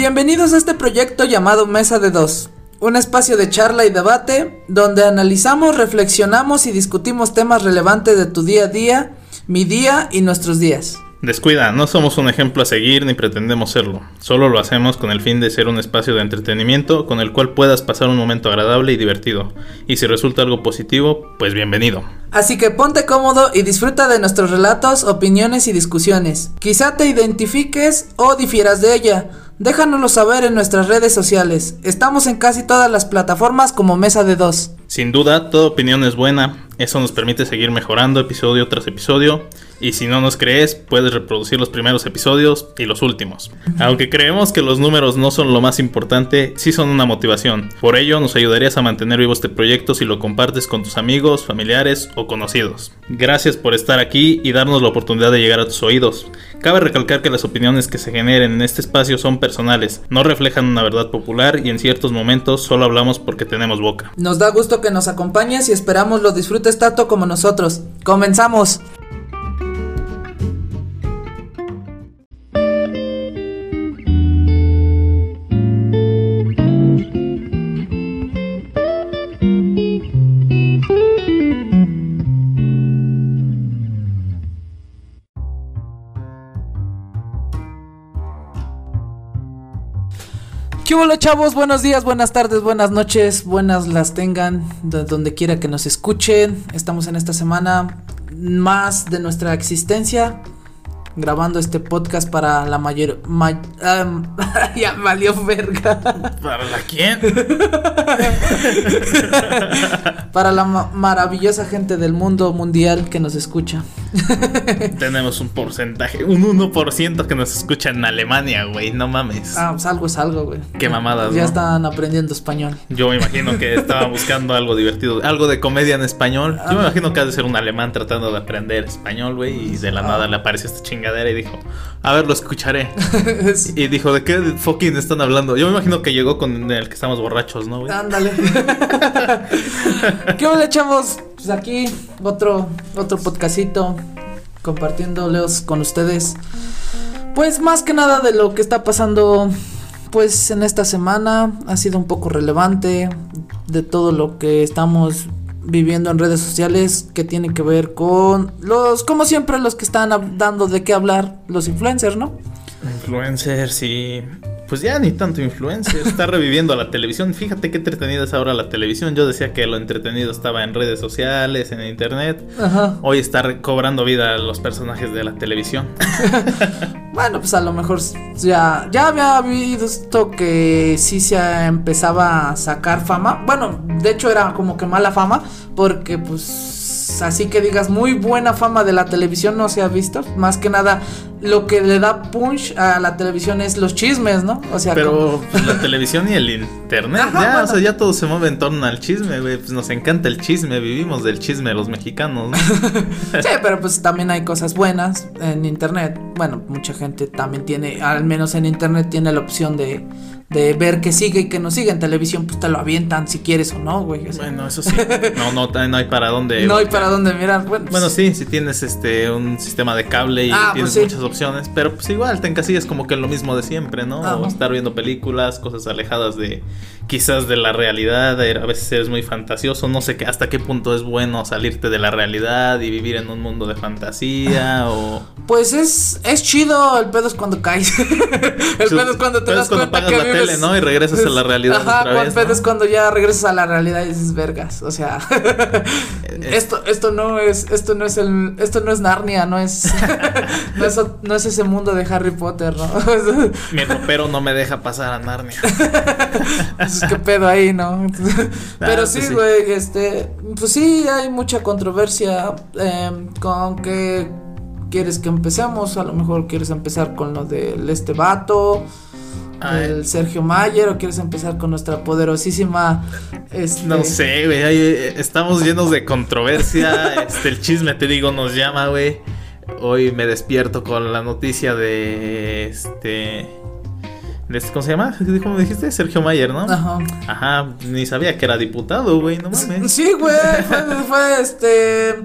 Bienvenidos a este proyecto llamado Mesa de Dos, un espacio de charla y debate donde analizamos, reflexionamos y discutimos temas relevantes de tu día a día, mi día y nuestros días. Descuida, no somos un ejemplo a seguir ni pretendemos serlo. Solo lo hacemos con el fin de ser un espacio de entretenimiento con el cual puedas pasar un momento agradable y divertido. Y si resulta algo positivo, pues bienvenido. Así que ponte cómodo y disfruta de nuestros relatos, opiniones y discusiones. Quizá te identifiques o difieras de ella. Déjanoslo saber en nuestras redes sociales. Estamos en casi todas las plataformas como Mesa de Dos. Sin duda, toda opinión es buena. Eso nos permite seguir mejorando episodio tras episodio. Y si no nos crees, puedes reproducir los primeros episodios y los últimos. Aunque creemos que los números no son lo más importante, sí son una motivación. Por ello, nos ayudarías a mantener vivo este proyecto si lo compartes con tus amigos, familiares o conocidos. Gracias por estar aquí y darnos la oportunidad de llegar a tus oídos. Cabe recalcar que las opiniones que se generen en este espacio son personales, no reflejan una verdad popular y en ciertos momentos solo hablamos porque tenemos boca. Nos da gusto que nos acompañes y esperamos lo disfrutes tanto como nosotros. ¡Comenzamos! ¿Qué hola chavos? Buenos días, buenas tardes, buenas noches, buenas las tengan, de donde quiera que nos escuchen. Estamos en esta semana más de nuestra existencia, grabando este podcast para la mayor... ya valió verga. ¿Para la quién? para la ma- maravillosa gente del mundo mundial que nos escucha. Tenemos un porcentaje, un 1% que nos escucha en Alemania, güey, no mames. Ah, pues algo es algo, güey. Qué mamadas, Ya ¿no? están aprendiendo español. Yo me imagino que estaba buscando algo divertido, algo de comedia en español. Yo me imagino que ha de ser un alemán tratando de aprender español, güey, y de la nada le apareció esta chingadera y dijo, a ver, lo escucharé. Y dijo, ¿de qué fucking están hablando? Yo me imagino que llegó con el que estamos borrachos, ¿no, güey? Ándale. ¿Qué le echamos? Pues aquí otro otro podcastito compartiéndolos con ustedes. Pues más que nada de lo que está pasando pues en esta semana ha sido un poco relevante de todo lo que estamos viviendo en redes sociales que tiene que ver con los como siempre los que están dando de qué hablar los influencers, ¿no? Influencer, sí. Pues ya ni tanto influencer, está reviviendo la televisión. Fíjate qué entretenida es ahora la televisión. Yo decía que lo entretenido estaba en redes sociales, en internet. Ajá. Hoy está recobrando vida a los personajes de la televisión. Bueno, pues a lo mejor ya, ya había visto que sí se empezaba a sacar fama. Bueno, de hecho era como que mala fama, porque pues así que digas muy buena fama de la televisión no se ha visto. Más que nada, lo que le da punch a la televisión es los chismes, ¿no? O sea, Pero pues, la televisión y el internet, Ajá, ya, bueno. o sea, ya todo se mueve en torno al chisme, güey. Pues nos encanta el chisme, vivimos del chisme los mexicanos, ¿no? Sí, pero pues también hay cosas buenas en internet. Bueno, mucha gente también tiene, al menos en internet, tiene la opción de, de ver que sigue y que no sigue. En televisión, pues te lo avientan si quieres o no, güey. o sea, bueno, eso sí. No, no, no hay para dónde. no hay para dónde mirar. Bueno, pues, Bueno, sí, si tienes este un sistema de cable y Ah, tienes pues sí. muchas opciones, pero pues igual te encasillas como que lo mismo de siempre, ¿no? O estar viendo películas, cosas alejadas de quizás de la realidad, a veces eres muy fantasioso, no sé qué hasta qué punto es bueno salirte de la realidad y vivir en un mundo de fantasía o Pues es, es chido, el pedo es cuando caes. el pedo es cuando te das cuando cuenta que la vives- tele, ¿no? Y regresas a la realidad Ajá, otra el vez, pedo ¿no? es cuando ya regresas a la realidad y dices vergas, o sea, esto esto no es esto no es el esto no es Narnia, no es no es, no es ese mundo de Harry Potter, ¿no? Mi ropero no me deja pasar a Narnia. Entonces, qué pedo ahí, ¿no? Pero sí, pues sí. güey, este, pues sí, hay mucha controversia em, con que quieres que empecemos, a lo mejor quieres empezar con lo del este vato. El Sergio Mayer, o quieres empezar con nuestra poderosísima, este, No sé, güey, eh, estamos llenos de controversia, este, el chisme, te digo, nos llama, güey. Hoy me despierto con la noticia de, este, de este, ¿cómo se llama? ¿Cómo dijiste? Sergio Mayer, ¿no? Ajá. Ajá, ni sabía que era diputado, güey, no mames. Sí, güey, fue, fue, este.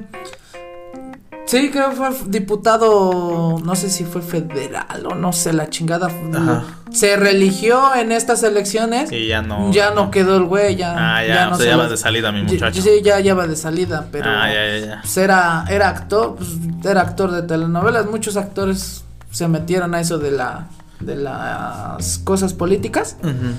Sí, creo que fue diputado, no sé si fue federal o no sé, la chingada. Ajá. Se religió en estas elecciones. Y ya no. ya no quedó el güey, ya. Ah, ya, o sea, ya va de salida mi muchacho. Sí, ya, ya va de salida, pero. Ah, ya, ya, ya. Pues era, era actor, pues, era actor de telenovelas. Muchos actores se metieron a eso de la de las cosas políticas Ujú.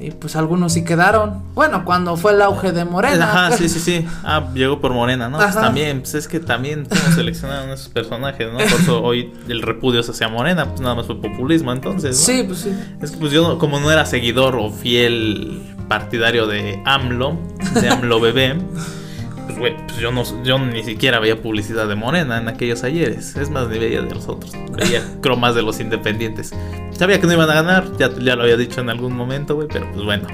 Y pues algunos sí quedaron. Bueno, cuando fue el auge de Morena. Ajá, sí, sí, sí. Ah, llegó por Morena, ¿no? Pues también, pues es que también cómo seleccionaron esos personajes, ¿no? Por eso hoy el repudio es hacia Morena, pues nada más fue populismo, entonces. ¿no? Sí, pues sí. Es que pues yo, como no era seguidor o fiel partidario de AMLO, de AMLO bebé, pues güey, pues yo, no, yo ni siquiera veía publicidad de Morena en aquellos ayeres. Es más, ni veía de los otros. Veía creo más de los independientes. Sabía que no iban a ganar, ya, ya lo había dicho en algún momento, güey, pero pues bueno,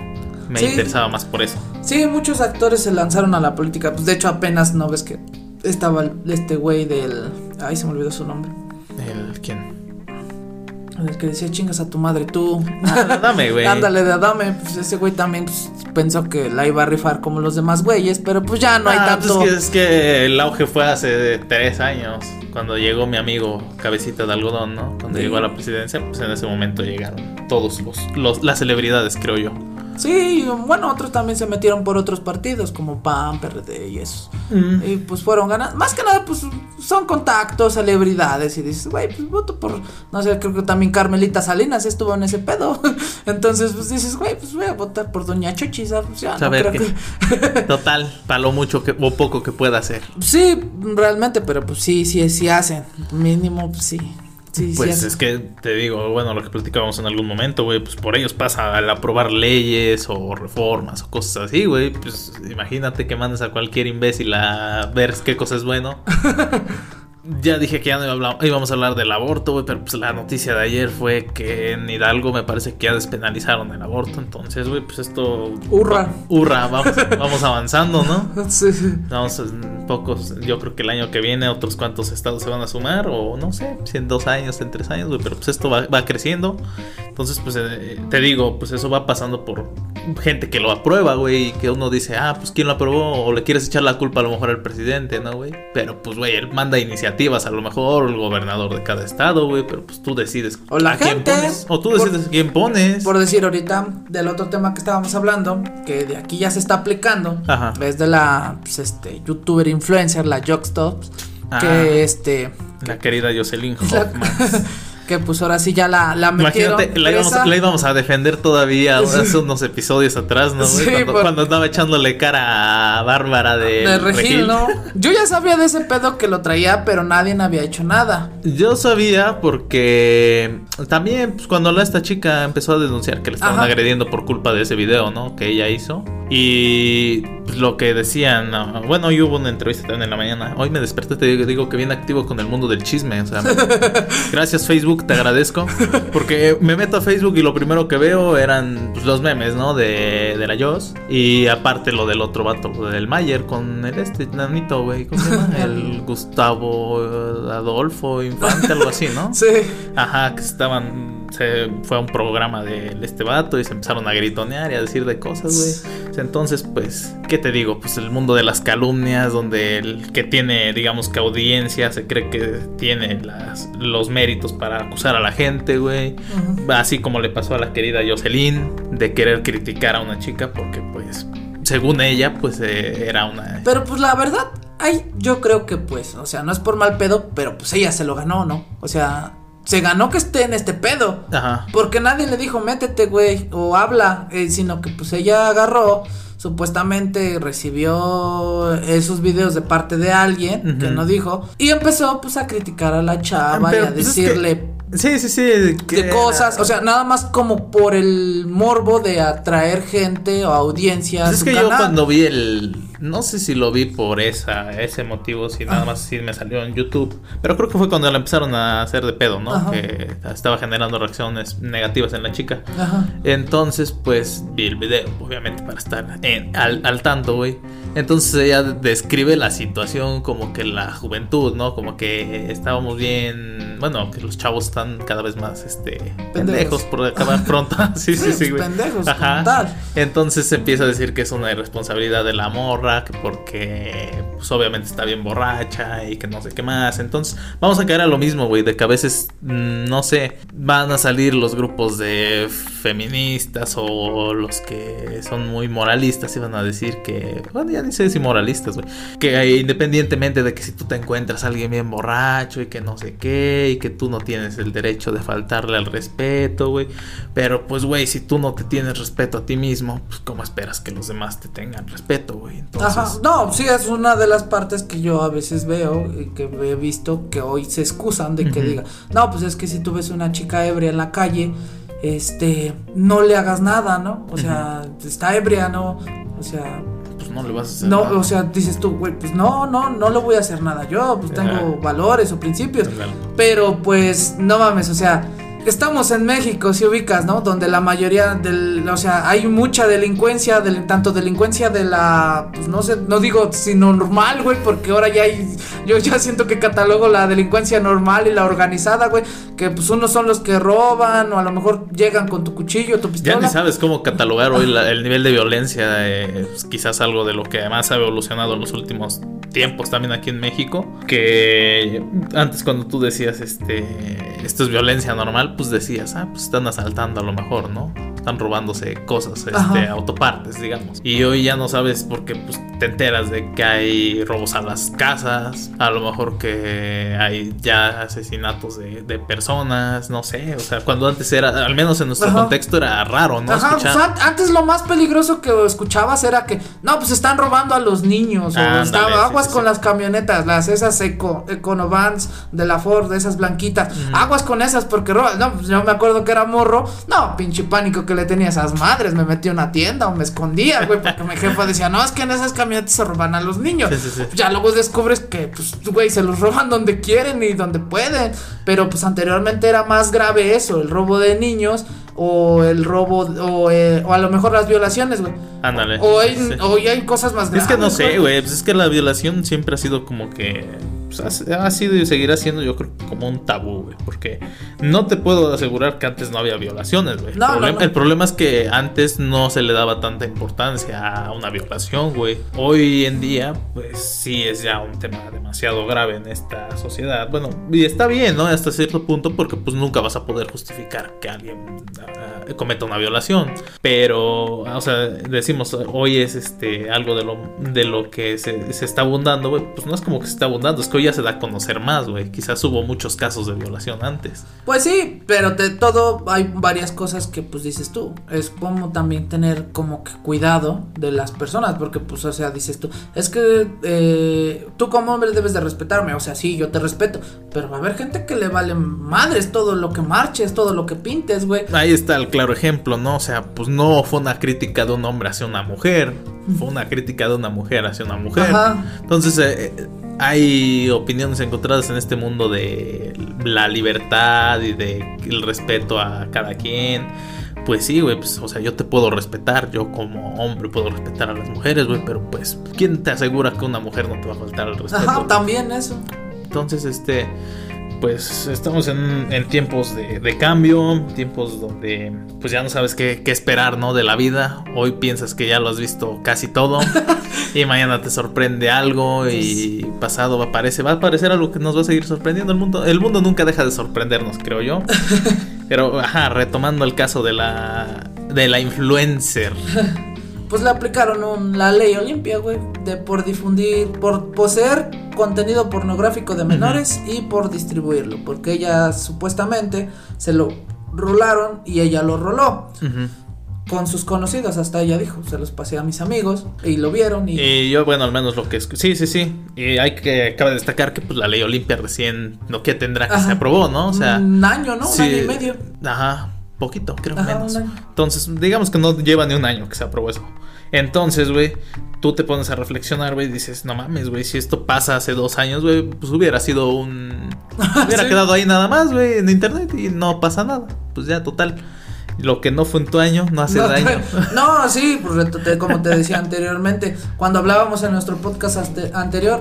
me Sí. interesaba más por eso. Sí, muchos actores se lanzaron a la política. Pues de hecho apenas no ves que estaba este güey del... Ay, se me olvidó su nombre. El, ¿Quién? El que decía chingas a tu madre tú. Ah, dame, güey. Ándale, de dame. Pues ese güey también pues, pensó que la iba a rifar como los demás güeyes. Pero pues ya no hay Ah, tanto... pues es, que, es que el auge fue hace tres años, cuando llegó mi amigo Cabecita de Algodón, ¿no? Cuando Sí. llegó a la presidencia, pues en ese momento llegaron todos los, los las celebridades, creo yo. Sí, bueno, otros también se metieron por otros partidos como PAN, PRD y eso. Y pues fueron ganando. Más que nada, pues son contactos, celebridades. Y dices, güey, pues voto por. No sé, creo que también Carmelita Salinas estuvo en ese pedo. Entonces, pues dices, güey, pues voy a votar por Doña Chochi. ¿sabes? Ya, no Saber creo que- que- Total, para lo mucho que, o poco que pueda hacer. Sí, realmente, pero pues sí, sí, sí hacen. Mínimo, pues sí. Sí, Pues es que te digo, bueno, lo que platicábamos en algún momento, güey, pues por ellos pasa al aprobar leyes o reformas o cosas así, güey. Pues imagínate que mandes a cualquier imbécil a ver qué cosa es bueno. Ya dije que ya no iba a íbamos a hablar del aborto, güey, pero pues la noticia de ayer fue que en Hidalgo me parece que ya despenalizaron el aborto. Entonces, güey, pues esto... Hurra. Hurra, vamos, vamos avanzando, ¿no? Sí, sí. Vamos, pocos, yo creo que el año que viene otros cuantos estados se van a sumar, o no sé, si en dos años, en tres años, güey, pero pues esto va, va creciendo. Entonces, pues eh, te digo, pues eso va pasando por gente que lo aprueba, güey, y que uno dice, ah, pues quién lo aprobó, o le quieres echar la culpa a lo mejor al presidente, ¿no, güey? Pero pues, güey, él manda a lo mejor el gobernador de cada estado, güey, pero pues tú decides O la a quién gente. pones, o tú decides quién pones. Por decir ahorita del otro tema que estábamos hablando, que de aquí ya se está aplicando, Ajá. es de la pues, este youtuber influencer, la Jockstops, Ah. que este La querida Jocelyn Hoffman. que pues ahora sí ya la, la metieron Imagínate, la íbamos, presa. la íbamos a defender todavía hace unos episodios atrás, ¿no? Sí, cuando, por- cuando andaba echándole cara a Bárbara de, de Regil, Regil. ¿no? Yo ya sabía de ese pedo que lo traía, pero nadie había hecho nada. Yo sabía porque también pues, cuando la, esta chica empezó a denunciar que le estaban Ajá. agrediendo por culpa de ese video, ¿no? Que ella hizo. Y pues, lo que decían, ah, bueno, hoy hubo una entrevista también en la mañana. Hoy me desperté, te digo, digo que bien activo con el mundo del chisme. O sea, gracias Facebook, te agradezco. Porque me meto a Facebook y lo primero que veo eran pues, los memes, ¿no? De, de la Joss. Y aparte lo del otro vato, del Mayer con el este nanito, güey. ¿Cómo se llama? El Gustavo eh, Adolfo Infante, algo así, ¿no? Sí. Ajá, que estaban. Se fue a un programa de este vato y se empezaron a gritonear y a decir de cosas, güey. Entonces, pues, ¿qué te digo? Pues el mundo de las calumnias, donde el que tiene, digamos que audiencia, se cree que tiene las, los méritos para acusar a la gente, güey. Así como le pasó a la querida Jocelyn, de querer criticar a una chica porque, pues, según ella, pues eh, era una. Pero pues la verdad, ay, yo creo que pues, o sea, no es por mal pedo, pero pues ella se lo ganó, ¿no? O sea, se ganó que esté en este pedo. Ajá. Porque nadie le dijo, métete, güey, o habla, eh, sino que pues ella agarró, supuestamente recibió esos videos de parte de alguien que no dijo, y empezó pues a criticar a la chava y a pues, es que- decirle Sí, sí, sí. que de cosas, o sea, nada más como por el morbo de atraer gente o audiencia. a Pues es su que yo cuando vi el. No sé si lo vi por esa, ese motivo, si nada Ajá. más si me salió en YouTube. Pero creo que fue cuando la empezaron a hacer de pedo, ¿no? Ajá. Que estaba generando reacciones negativas en la chica. Ajá. Entonces, pues vi el video, obviamente, para estar en- al, al tanto, güey. Entonces ella describe la situación como que la juventud, ¿no? Como que estábamos bien. Bueno, que los chavos están cada vez más, este. Pendejos por acabar pronto. sí, sí, sí, güey. pendejos, Ajá. tal. Entonces empieza a decir que es una irresponsabilidad de la morra porque pues obviamente está bien borracha y que no sé qué más. Entonces, vamos a caer a lo mismo, güey, de que a veces, mm, no sé, van a salir los grupos de feministas o los que son muy moralistas y van a decir que, bueno, ya ni sé si moralistas, güey, que independientemente de que si tú te encuentras alguien bien borracho y que no sé qué y que tú no tienes el derecho de faltarle al respeto, güey, pero pues, güey, si tú no te tienes respeto a ti mismo, pues, ¿cómo esperas que los demás te tengan respeto, güey? Entonces... Ajá, no, sí, es una de las partes que yo a veces veo y que he visto que hoy se excusan de que Ujú. diga, no, pues es que si tú ves una chica ebria en la calle, este, no le hagas nada, ¿no? O sea, está ebria, ¿no? O sea, Pues no le vas a hacer no, nada. o sea, dices tú, güey, pues no, no, no le voy a hacer nada yo, pues tengo Ajá. valores o principios. Claro. Pero pues no mames, o sea, estamos en México, si ubicas, ¿no? Donde la mayoría del, o sea, hay mucha delincuencia, del, tanto delincuencia de la, pues no sé, no digo sino normal, güey, porque ahora ya hay, yo ya siento que catalogo la delincuencia normal y la organizada, güey, que pues unos son los que roban o a lo mejor llegan con tu cuchillo, tu Ya pistola. ni sabes cómo catalogar hoy la- el nivel de violencia, eh, pues, quizás algo de lo que además ha evolucionado en los últimos tiempos también aquí en México, que antes cuando tú decías este esto es violencia normal, pues decías, ah, pues están asaltando a lo mejor, ¿no? Están robándose cosas, este, autopartes, digamos. Y hoy ya no sabes porque pues te enteras de que hay robos a las casas, a lo mejor que hay ya asesinatos de, de personas, no sé, o sea, cuando antes era, al menos en nuestro Ajá. contexto era raro, ¿no? Ajá, pues, antes lo más peligroso que escuchabas era que, no, pues están robando a los niños, o estaba aguas sí, con sí. las camionetas, las esas eco, Econovans de la Ford, de esas blanquitas, aguas con esas porque roban, no, pues yo me acuerdo que era morro, no, pinche pánico que le tenía esas madres, me metí a una tienda o me escondía, güey, porque mi jefa decía, no, es que en esas camionetas se roban a los niños, Sí, sí, sí. ya luego descubres que, pues, güey, se los roban donde quieren y donde pueden. Pero pues anteriormente era más grave eso, el robo de niños o el robo, o, eh, o a lo mejor las violaciones, güey. Ándale. O hay, o hay cosas más graves. Es que no sé, güey, pues es que la violación siempre ha sido como que pues, ha, ha sido y seguirá siendo yo creo como un tabú, güey, porque no te puedo asegurar que antes no había violaciones, güey. No, el, no, problema, no. el problema es que antes no se le daba tanta importancia a una violación, güey. Hoy en día, pues sí es ya un tema demasiado grave en esta sociedad. Bueno, y está bien, ¿no? Hasta cierto punto porque pues nunca vas a poder justificar que alguien ah, cometa una violación, pero o sea, decimos hoy es este algo de lo de lo que se, se está abundando, güey, pues no es como que se está abundando, es que hoy ya se da a conocer más, güey. Quizás hubo muchos casos de violación antes. Pues sí, pero de todo hay varias cosas que pues dices tú. Es como también tener como que cuidado de las personas, porque pues o sea, dices tú, es que eh, tú como hombre debes de respetarme, o sea, sí, yo te respeto, pero va a haber gente que le vale madres todo lo que marches, todo lo que pintes, güey. Ahí está el claro ejemplo, ¿no? O sea, pues no fue una crítica de un hombre hacia una mujer, fue una crítica de una mujer hacia una mujer. Ajá. Entonces, eh, eh, hay opiniones encontradas en este mundo de la libertad y de el respeto a cada quien. Pues sí, güey, pues, o sea, yo te puedo respetar, yo como hombre puedo respetar a las mujeres, güey, pero pues, ¿quién te asegura que una mujer no te va a faltar el respeto? Ajá, también eso. Entonces, este, pues estamos en, en tiempos de, de cambio, tiempos donde pues ya no sabes qué, qué esperar, ¿no? De la vida. Hoy piensas que ya lo has visto casi todo y mañana te sorprende algo y pasado va a aparecer, va a aparecer algo que nos va a seguir sorprendiendo. El mundo, el mundo nunca deja de sorprendernos, creo yo. Pero, ajá, retomando el caso de la, de la influencer. Pues le aplicaron un- la ley Olimpia, güey, de por difundir, por poseer contenido pornográfico de menores y por distribuirlo, porque ella supuestamente se lo rolaron y ella lo roló con sus conocidos, hasta ella dijo, se los pasé a mis amigos y lo vieron y Y yo, bueno, al menos lo que es. Sí, sí, sí. Y hay que. Cabe destacar que pues, la ley Olimpia recién. Lo que tendrá que Ajá. se aprobó, ¿no? O sea. un año, ¿no? sí, Un año y medio. Ajá. Poquito, creo Ajá, menos. Entonces, digamos que no lleva ni un año que se aprobó eso. Entonces, güey, tú te pones a reflexionar, güey, y dices, no mames, güey, si esto pasa hace dos años, güey, pues hubiera sido un... Hubiera Sí. quedado ahí nada más, güey, en internet y no pasa nada. Pues ya, total. Lo que no fue en tu año no hace No, daño. no, sí, pues, como te decía anteriormente, cuando hablábamos en nuestro podcast ante- anterior,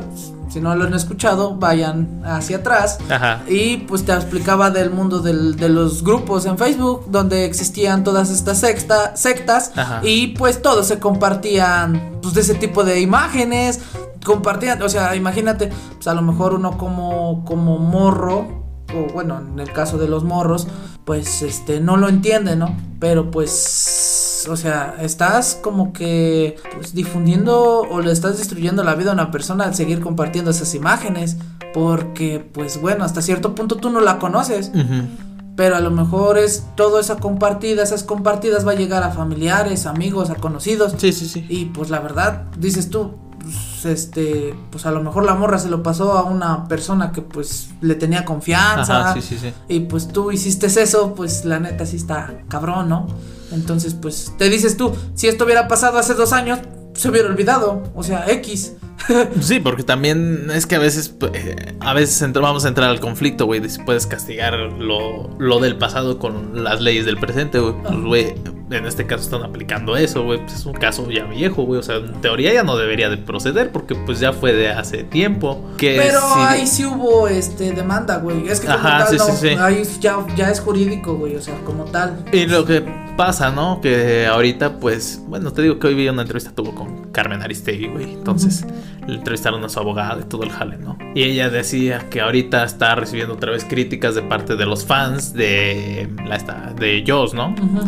si no lo han escuchado, vayan hacia atrás. Ajá. Y pues te explicaba del mundo del- de los grupos en Facebook, donde existían todas estas sexta- sectas. Ajá. Y pues todos se compartían pues de ese tipo de imágenes. Compartían, o sea, imagínate, pues a lo mejor uno como, como morro, o bueno, en el caso de los morros, pues este no lo entiende, ¿no? Pero pues, o sea, estás como que pues, difundiendo o le estás destruyendo la vida a una persona al seguir compartiendo esas imágenes, porque pues bueno, hasta cierto punto tú no la conoces. Pero a lo mejor es toda esa compartida, esas compartidas va a llegar a familiares, amigos, a conocidos. Sí, sí, sí. Y pues la verdad, dices tú, pues, este, pues a lo mejor la morra se lo pasó a una persona que pues le tenía confianza. Ajá, sí, sí, sí. Y pues tú hiciste eso, pues la neta sí está cabrón, ¿no? Entonces, pues te dices tú, si esto hubiera pasado hace dos años, se hubiera olvidado. O sea, X. Sí, porque también es que a veces, eh, a veces vamos a entrar al conflicto, güey, de si puedes castigar lo, lo del pasado con las leyes del presente, güey. Pues, güey, en este caso están aplicando eso, güey. Pues es un caso ya viejo, güey. O sea, en teoría ya no debería de proceder porque pues ya fue de hace tiempo. Que Pero ahí sí hubo este demanda, güey. Es que como Ajá, tal, sí, no, sí, sí. ahí ya, ya es jurídico, güey. O sea, como tal. Y lo que pasa, ¿no? Que ahorita, pues, bueno, te digo que hoy vi una entrevista tuvo con Carmen Aristegui, güey. Entonces, le entrevistaron a su abogada y todo el jale, ¿no? Y ella decía que ahorita está recibiendo otra vez críticas de parte de los fans de la esta, de Joss, ¿no? Ujú.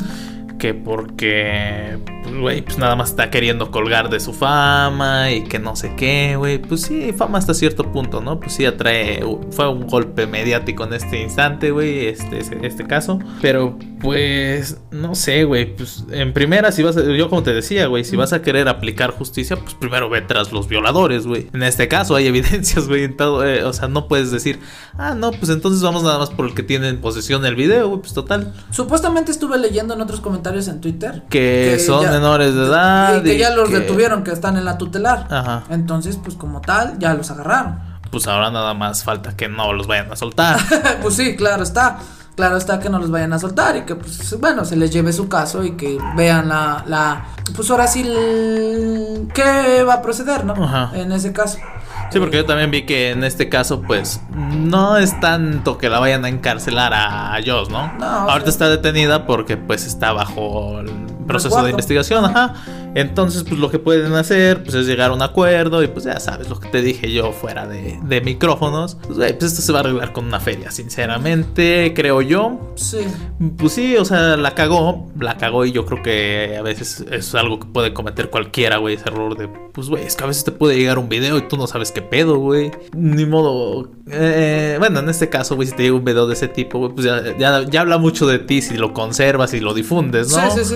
Que porque, güey, pues nada más está queriendo colgar de su fama y que no sé qué, güey. Pues sí, fama hasta cierto punto, ¿no? Pues sí atrae, fue un golpe mediático en este instante, güey, este, este, este caso. Pero, pues, no sé, güey, pues en primera, si vas a, yo como te decía, güey, si vas a querer aplicar justicia, pues primero ve tras los violadores, güey. En este caso hay evidencias, güey, en todo, eh, o sea, no puedes decir, ah, no, pues entonces vamos nada más por el que tiene en posesión del video, güey, pues total. Supuestamente estuve leyendo en otros comentarios en Twitter Que son ya- menores de edad. y que ya los que- detuvieron, que están en la tutelar. Ajá. Entonces, pues como tal, ya los agarraron. Pues ahora nada más falta que no los vayan a soltar. pues sí, claro está. Claro está que no los vayan a soltar y que, pues, bueno, se les lleve su caso y que vean la, la pues ahora sí, el- qué va a proceder, ¿no? Ajá. En ese caso. Sí, porque yo también vi que en este caso, pues, no es tanto que la vayan a encarcelar a Joss, ¿no? No, Ahorita está detenida porque, pues, está bajo proceso de investigación, ajá. Entonces, pues, lo que pueden hacer, pues, es llegar a un acuerdo y, pues, ya sabes, lo que te dije yo fuera de, de micrófonos. Pues, güey, pues, esto se va a arreglar con una feria, sinceramente, creo yo. Sí. Pues sí, o sea, la cagó, la cagó y yo creo que a veces es algo que puede cometer cualquiera, güey, ese error de, pues, güey, es que a veces te puede llegar un video y tú no sabes qué pedo, güey. Ni modo, eh, bueno, en este caso, güey, si te llega un video de ese tipo, güey, pues ya, ya, ya habla mucho de ti si lo conservas y lo difundes, ¿no? Sí, sí, sí.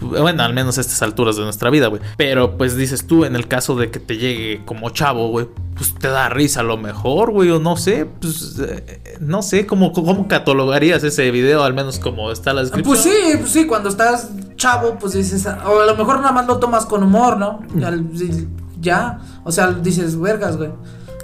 Bueno, al menos a estas alturas de nuestra vida, güey. Pero pues dices tú, en el caso de que te llegue como chavo, güey, pues te da risa a lo mejor, güey, o no sé, pues eh, no sé, ¿cómo, ¿cómo catalogarías ese video, al menos como está la descripción? Pues sí, pues sí, cuando estás chavo, pues dices, o a lo mejor nada más lo tomas con humor, ¿no? Ya, ya, o sea, dices, vergas, güey.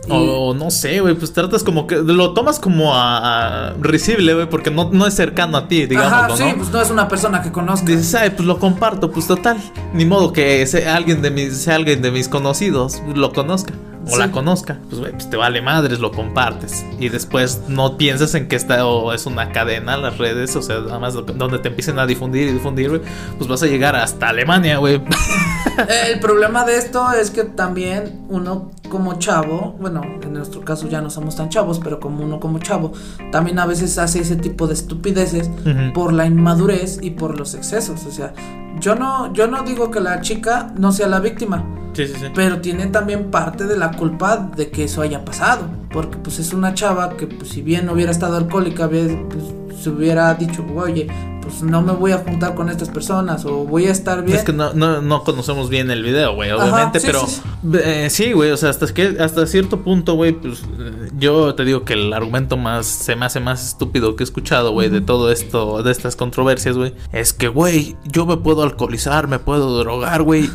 O no sé, güey, pues tratas como que lo tomas como a, a risible, güey, porque no, no es cercano a ti, digamos, Ajá, ¿no? sí, pues no es una persona que conozcas. Dices, ay, pues lo comparto, pues total. Ni modo que sea alguien de mis, sea alguien de mis conocidos lo conozca. O Sí. la conozca. Pues güey, pues te vale madres, lo compartes. Y después no piensas en que esta o es una cadena, las redes, o sea, nada más donde te empiecen a difundir y difundir. Pues vas a llegar hasta Alemania, güey. El problema de esto es que también uno como chavo, bueno, en nuestro caso ya no somos tan chavos, pero como uno como chavo, también a veces hace ese tipo de estupideces por la inmadurez y por los excesos. O sea, yo no, yo no digo que la chica no sea la víctima, Sí, sí, sí. pero tiene también parte de la culpa de que eso haya pasado. Porque pues es una chava que pues, si bien no hubiera estado alcohólica, pues, se hubiera dicho, oye, pues no me voy a juntar con estas personas o voy a estar bien. Es que no, no, no conocemos bien el video, güey, obviamente, sí, pero sí, eh, sí, güey, o sea, hasta que hasta cierto punto, güey, pues yo te digo que el argumento más se me hace más estúpido que he escuchado, güey, de todo esto, de estas controversias, güey, es que, güey, yo me puedo alcoholizar, me puedo drogar, güey,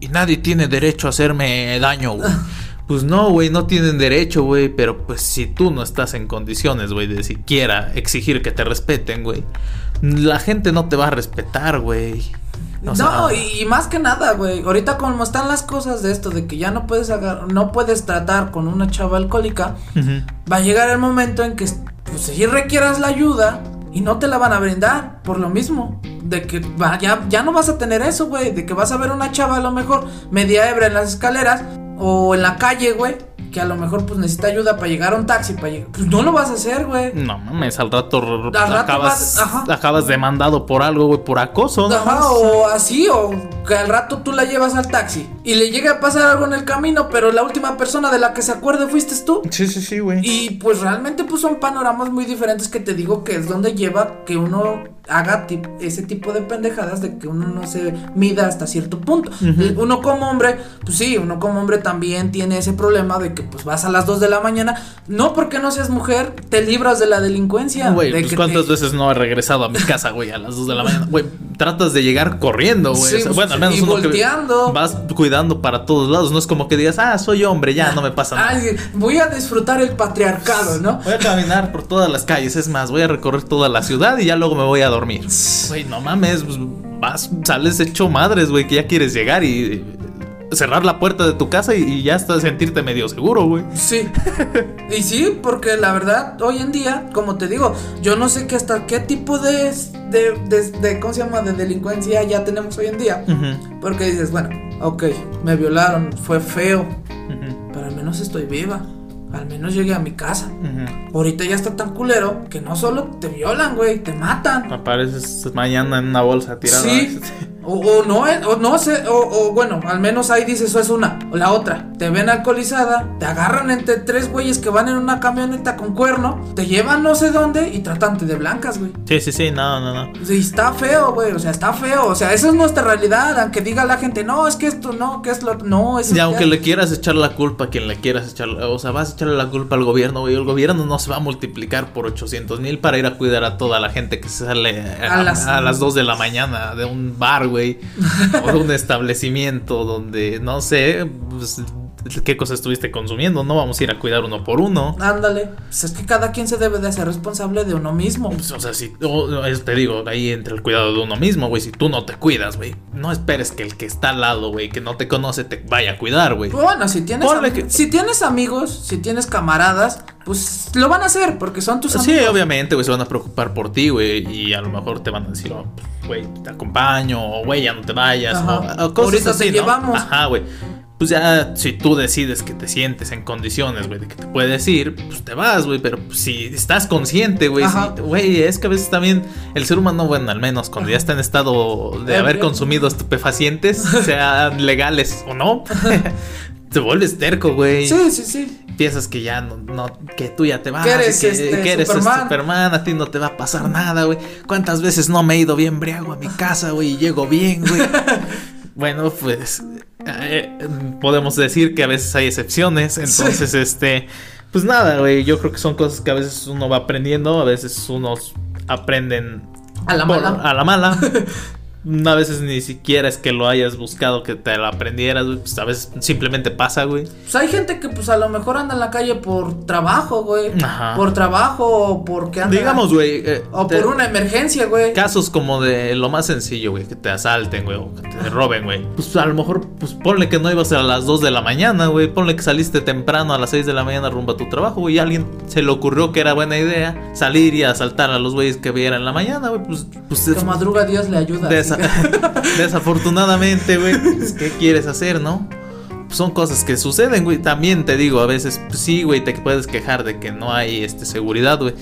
y nadie tiene derecho a hacerme daño, güey. Pues no, güey, no tienen derecho, güey, pero pues si tú no estás en condiciones, güey, de siquiera exigir que te respeten, güey, la gente no te va a respetar, güey. O no, sea- y, y más que nada, güey. Ahorita como están las cosas de esto, de que ya no puedes agar- no puedes tratar con una chava alcohólica, va a llegar el momento en que pues si requieras la ayuda y no te la van a brindar por lo mismo. De que va, ya, ya no vas a tener eso, güey. De que vas a ver una chava a lo mejor media ebra en las escaleras o en la calle, güey. Que a lo mejor pues necesita ayuda para llegar a un taxi. Para llegar. Pues no lo vas a hacer, güey. No mames, al rato, Al rato acabas, vas- acabas demandado por algo, güey, por acoso, ¿no? Ajá, o así, o que al rato tú la llevas al taxi y le llega a pasar algo en el camino, pero la última persona de la que se acuerde fuiste tú. Sí, sí, sí, güey. Y pues realmente pues son panoramas muy diferentes que te digo que es donde lleva que uno haga ese tipo de pendejadas de que uno no se mida hasta cierto punto. Uno como hombre, pues sí, uno como hombre también tiene ese problema de que pues vas a las 2 de la mañana, no porque no seas mujer, te libras de la delincuencia. Güey, de pues cuántas te- veces no he regresado a mi casa, güey, a las 2 de la mañana. Güey, tratas de llegar corriendo, güey. Sí, O sea, bueno, al y menos uno que vas cuidando para todos lados. No es como que digas, ah, soy hombre, ya no me pasa nada. Ay, voy a disfrutar el patriarcado, ¿no? Voy a caminar por todas las calles, es más, voy a recorrer toda la ciudad y ya luego me voy a dormir. Güey, no mames, pues, vas, sales hecho madres, güey, que ya quieres llegar y eh, cerrar la puerta de tu casa y, y ya hasta sentirte medio seguro, güey. Sí. Y sí, porque la verdad, hoy en día, como te digo, yo no sé qué hasta qué tipo de, de, de, de- ¿cómo se llama? De delincuencia ya tenemos hoy en día. Porque dices, bueno, ok, me violaron, fue feo, pero al menos estoy viva. Al menos llegué a mi casa. Ahorita ya está tan culero que no solo te violan, güey, te matan. Apareces mañana en una bolsa tirada. Sí. O, o no, o no sé, o, o bueno, al menos ahí dices, eso es una. O la otra, te ven alcoholizada, te agarran entre tres güeyes que van en una camioneta con cuerno, te llevan no sé dónde y tratante de blancas, güey. Sí, sí, sí, no, no, no. Sí, está feo, güey, o sea, está feo. O sea, esa es nuestra realidad, aunque diga la gente, no, es que esto no, que es lo. No, eso Y es aunque le quieras echar la culpa a quien le quieras echar, o sea, vas a echarle la culpa al gobierno, güey. El gobierno no se va a multiplicar por 800 mil para ir a cuidar a toda la gente que se sale a, A las- a las 2 de la mañana de un bar, güey. De un establecimiento donde, no sé, pues, qué cosa estuviste consumiendo. No vamos a ir a cuidar uno por uno. Ándale, pues es que cada quien se debe de hacer responsable de uno mismo. Pues, o sea, si o- eso te digo, ahí entre el cuidado de uno mismo, güey. Si tú no te cuidas, güey, no esperes que el que está al lado, güey, que no te conoce, te vaya a cuidar, güey. Bueno, si tienes, que- si tienes amigos, si tienes camaradas, pues lo van a hacer porque son tus Sí, amigos. obviamente, güey, se van a preocupar por ti, güey, y a lo mejor te van a decir, oh, güey, te acompaño, o güey, ya no te vayas, o cosas Ahorita así, te ¿no? llevamos. Ajá, güey. Pues ya, si tú decides que te sientes en condiciones, güey, de que te puedes ir, pues te vas, güey, pero pues, si estás consciente, güey, si- güey, es que a veces también el ser humano, bueno, al menos cuando ya está en estado de haber consumido estupefacientes, sean legales o no, te vuelves terco, güey Sí, sí, sí. piensas que ya no, no- que tú ya te vas, Que eres, y que, este, que eres Superman. Superman, a ti no te va a pasar nada, güey. ¿Cuántas veces no me he ido bien briago a mi casa, güey, y llego bien, güey? bueno, pues eh, podemos decir que a veces hay excepciones, entonces este pues nada, güey, yo creo que son cosas que a veces uno va aprendiendo, a veces unos aprenden A la por- mala. a la mala. A veces ni siquiera es que lo hayas buscado que te lo aprendieras, güey. Pues a veces simplemente pasa, güey. Pues hay gente que pues a lo mejor anda en la calle por trabajo, güey. Ajá. Por trabajo o porque anda. Digamos, güey. eh, O te- por una emergencia, güey. Casos como de lo más sencillo, güey, que te asalten, güey, o que te roben, güey. Pues a lo mejor, pues ponle que no ibas a las 2 de la mañana, güey. Ponle que saliste temprano a las 6 de la mañana rumbo a tu trabajo, güey. Y a alguien se le ocurrió que era buena idea salir y asaltar a los güeyes que vieran en la mañana, güey. Pues, pues Que madruga Dios le ayuda. Desafortunadamente, güey, pues, ¿qué quieres hacer, no? Son cosas que suceden, güey. También te digo, a veces, sí, güey, te puedes quejar de que no hay este, seguridad, güey.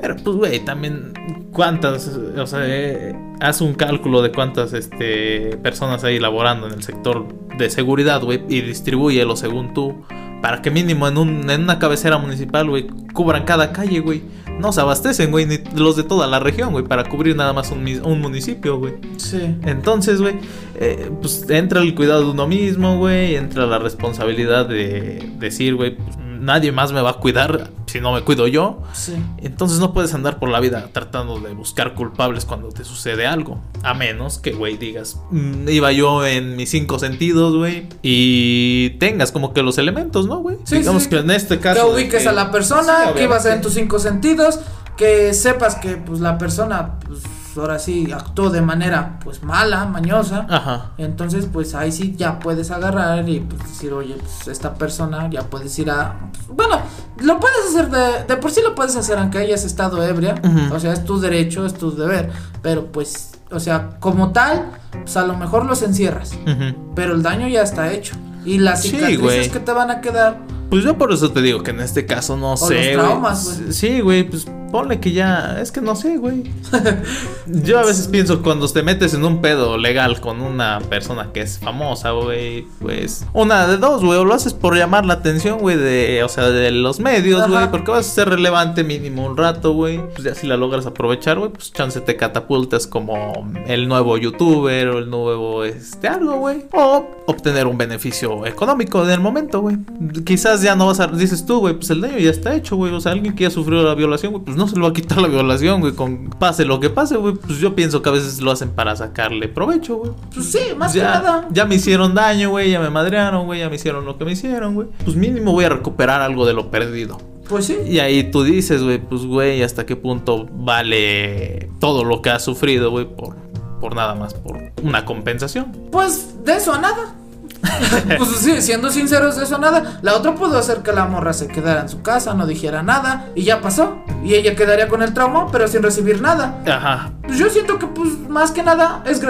Pero, pues, güey, también, ¿cuántas? O sea, eh, haz un cálculo de cuántas este, personas hay laborando en el sector de seguridad, güey, y distribúyelo según tú. Para que mínimo en, un, en una cabecera municipal, güey, cubran cada calle, güey. No se abastecen, güey, ni los de toda la región, güey, para cubrir nada más un, un municipio, güey. Sí. Entonces, güey, eh, pues entra el cuidado de uno mismo, güey, entra la responsabilidad de decir, güey, pues, nadie más me va a cuidar si no me cuido yo. Sí. Entonces no puedes andar por la vida tratando de buscar culpables cuando te sucede algo. A menos que, güey, digas, "Mm, iba yo en mis cinco sentidos, güey, y tengas como que los elementos, ¿no, güey? Sí, Digamos sí. que en este Que caso... de ubiques que- a la persona, que ibas en tus cinco sentidos, que sepas que pues la persona pues, ahora sí actuó de manera pues mala, mañosa. Ajá. Entonces, pues ahí sí ya puedes agarrar y pues decir, oye, pues esta persona ya puedes ir a. pues, bueno, lo puedes hacer de, de por sí lo puedes hacer aunque hayas estado ebria. O sea, es tu derecho, es tu deber. Pero pues, o sea, como tal, pues a lo mejor los encierras. Ujú. Pero el daño ya está hecho. Y las cicatrices que te van a quedar. Pues yo por eso te digo que en este caso no sé, güey. traumas, güey. Sí, güey, pues ponle que ya. Es que no sé, güey. yo a veces pienso cuando te metes en un pedo legal con una persona que es famosa, güey, pues. Una de dos, güey. O lo haces por llamar la atención, güey, de. O sea, de los medios, güey. Porque vas a ser relevante mínimo un rato, güey. Pues ya si la logras aprovechar, güey, pues chance te catapultas como el nuevo youtuber o el nuevo este algo, güey. O obtener un beneficio económico en el momento, güey. Quizás ya no vas a. Dices tú, güey, pues el daño ya está hecho, güey. O sea, alguien que ya sufrió la violación, güey, pues no se le va a quitar la violación, güey. Con pase lo que pase, güey. Pues yo pienso que a veces lo hacen para sacarle provecho, güey. Pues sí, más que nada. ya me hicieron daño, güey. Ya me madrearon, güey. Ya me hicieron lo que me hicieron, güey. Pues mínimo voy a recuperar algo de lo perdido. Pues sí. Y ahí tú dices, güey, pues, güey, hasta qué punto vale todo lo que has sufrido, güey, por, por nada más, por una compensación. Pues de eso a nada. pues sí, siendo sinceros, de eso nada. La otra pudo hacer que la morra se quedara en su casa, no dijera nada, y ya pasó. Y ella quedaría con el trauma, pero sin recibir nada. Ajá. Pues yo siento que, pues, más que nada, es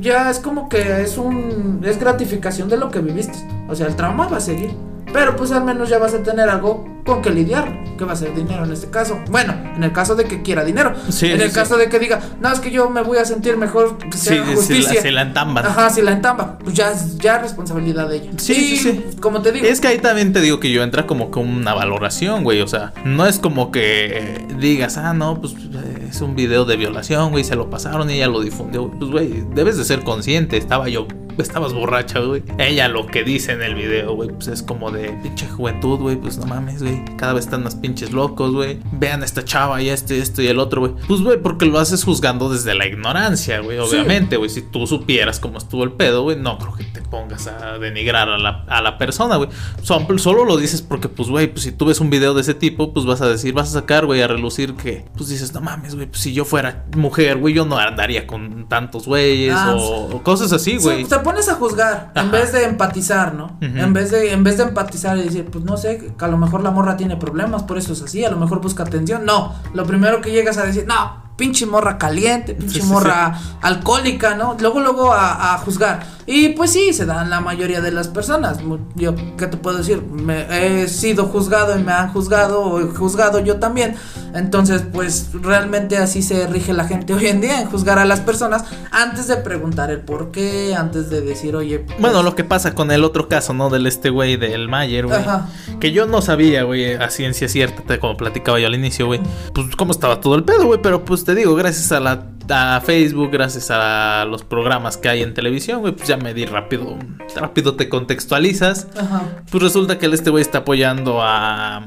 ya es como que es un. es gratificación de lo que viviste. O sea, el trauma va a seguir. Pero pues al menos ya vas a tener algo con que lidiar. Que va a ser dinero en este caso. Bueno, en el caso de que quiera dinero. Sí, en el sí. caso de que diga, no, es que yo me voy a sentir mejor que Sí, se haga sí, justicia. la, se la entamban. Ajá, si la entamba, pues ya es ya es responsabilidad de ella. Sí, Y, sí, sí. Como te digo, Es que ahí también te digo que yo entra como con una valoración, güey. O sea, no es como que digas, ah, no, pues eh, es un video de violación, güey, se lo pasaron y ella lo difundió. Pues, güey, debes de ser consciente. Estaba yo, estabas borracha, güey. Ella lo que dice en el video, güey, pues es como de pinche juventud, güey. Pues no mames, güey. Cada vez están más pinches locos, güey. Vean a esta chava y este, esto y el otro, güey. Pues, güey, porque lo haces juzgando desde la ignorancia, güey. Obviamente, güey. Si tú supieras cómo estuvo el pedo, güey, no creo que te pongas a denigrar a la, a la persona, güey. Solo lo dices porque, pues, güey, pues si tú ves un video de ese tipo, pues vas a decir, vas a sacar, güey, a relucir que, pues dices, no mames, güey, pues si yo fuera mujer, güey, yo no andaría con tantos güeyes Ah, o, o cosas así, güey. te pones a juzgar en vez de empatizar, ¿no? En vez de en vez de empatizar y decir, pues no sé, que a lo mejor la morra tiene problemas, por eso es así, a lo mejor busca atención. No, lo primero que llegas a decir, no, pinche morra caliente, pinche Sí, sí, morra alcohólica, ¿no? Luego luego a, a juzgar. Y pues sí, se dan la mayoría de las personas. Yo, ¿qué te puedo decir? Me, he sido juzgado y me han juzgado, o he juzgado yo también. Entonces, pues realmente así se rige la gente hoy en día, en juzgar a las personas antes de preguntar el por qué, antes de decir, oye. pues, Bueno, lo que pasa con el otro caso, ¿no? Del este güey, del Mayer, güey. Ajá. Que yo no sabía, güey, a ciencia cierta, como platicaba yo al inicio, güey. Pues cómo estaba todo el pedo, güey. Pero pues te digo, gracias a la a Facebook, gracias a los programas que hay en televisión, güey, pues ya me di rápido. Rápido te contextualizas. Ajá. Pues resulta que el este güey está apoyando a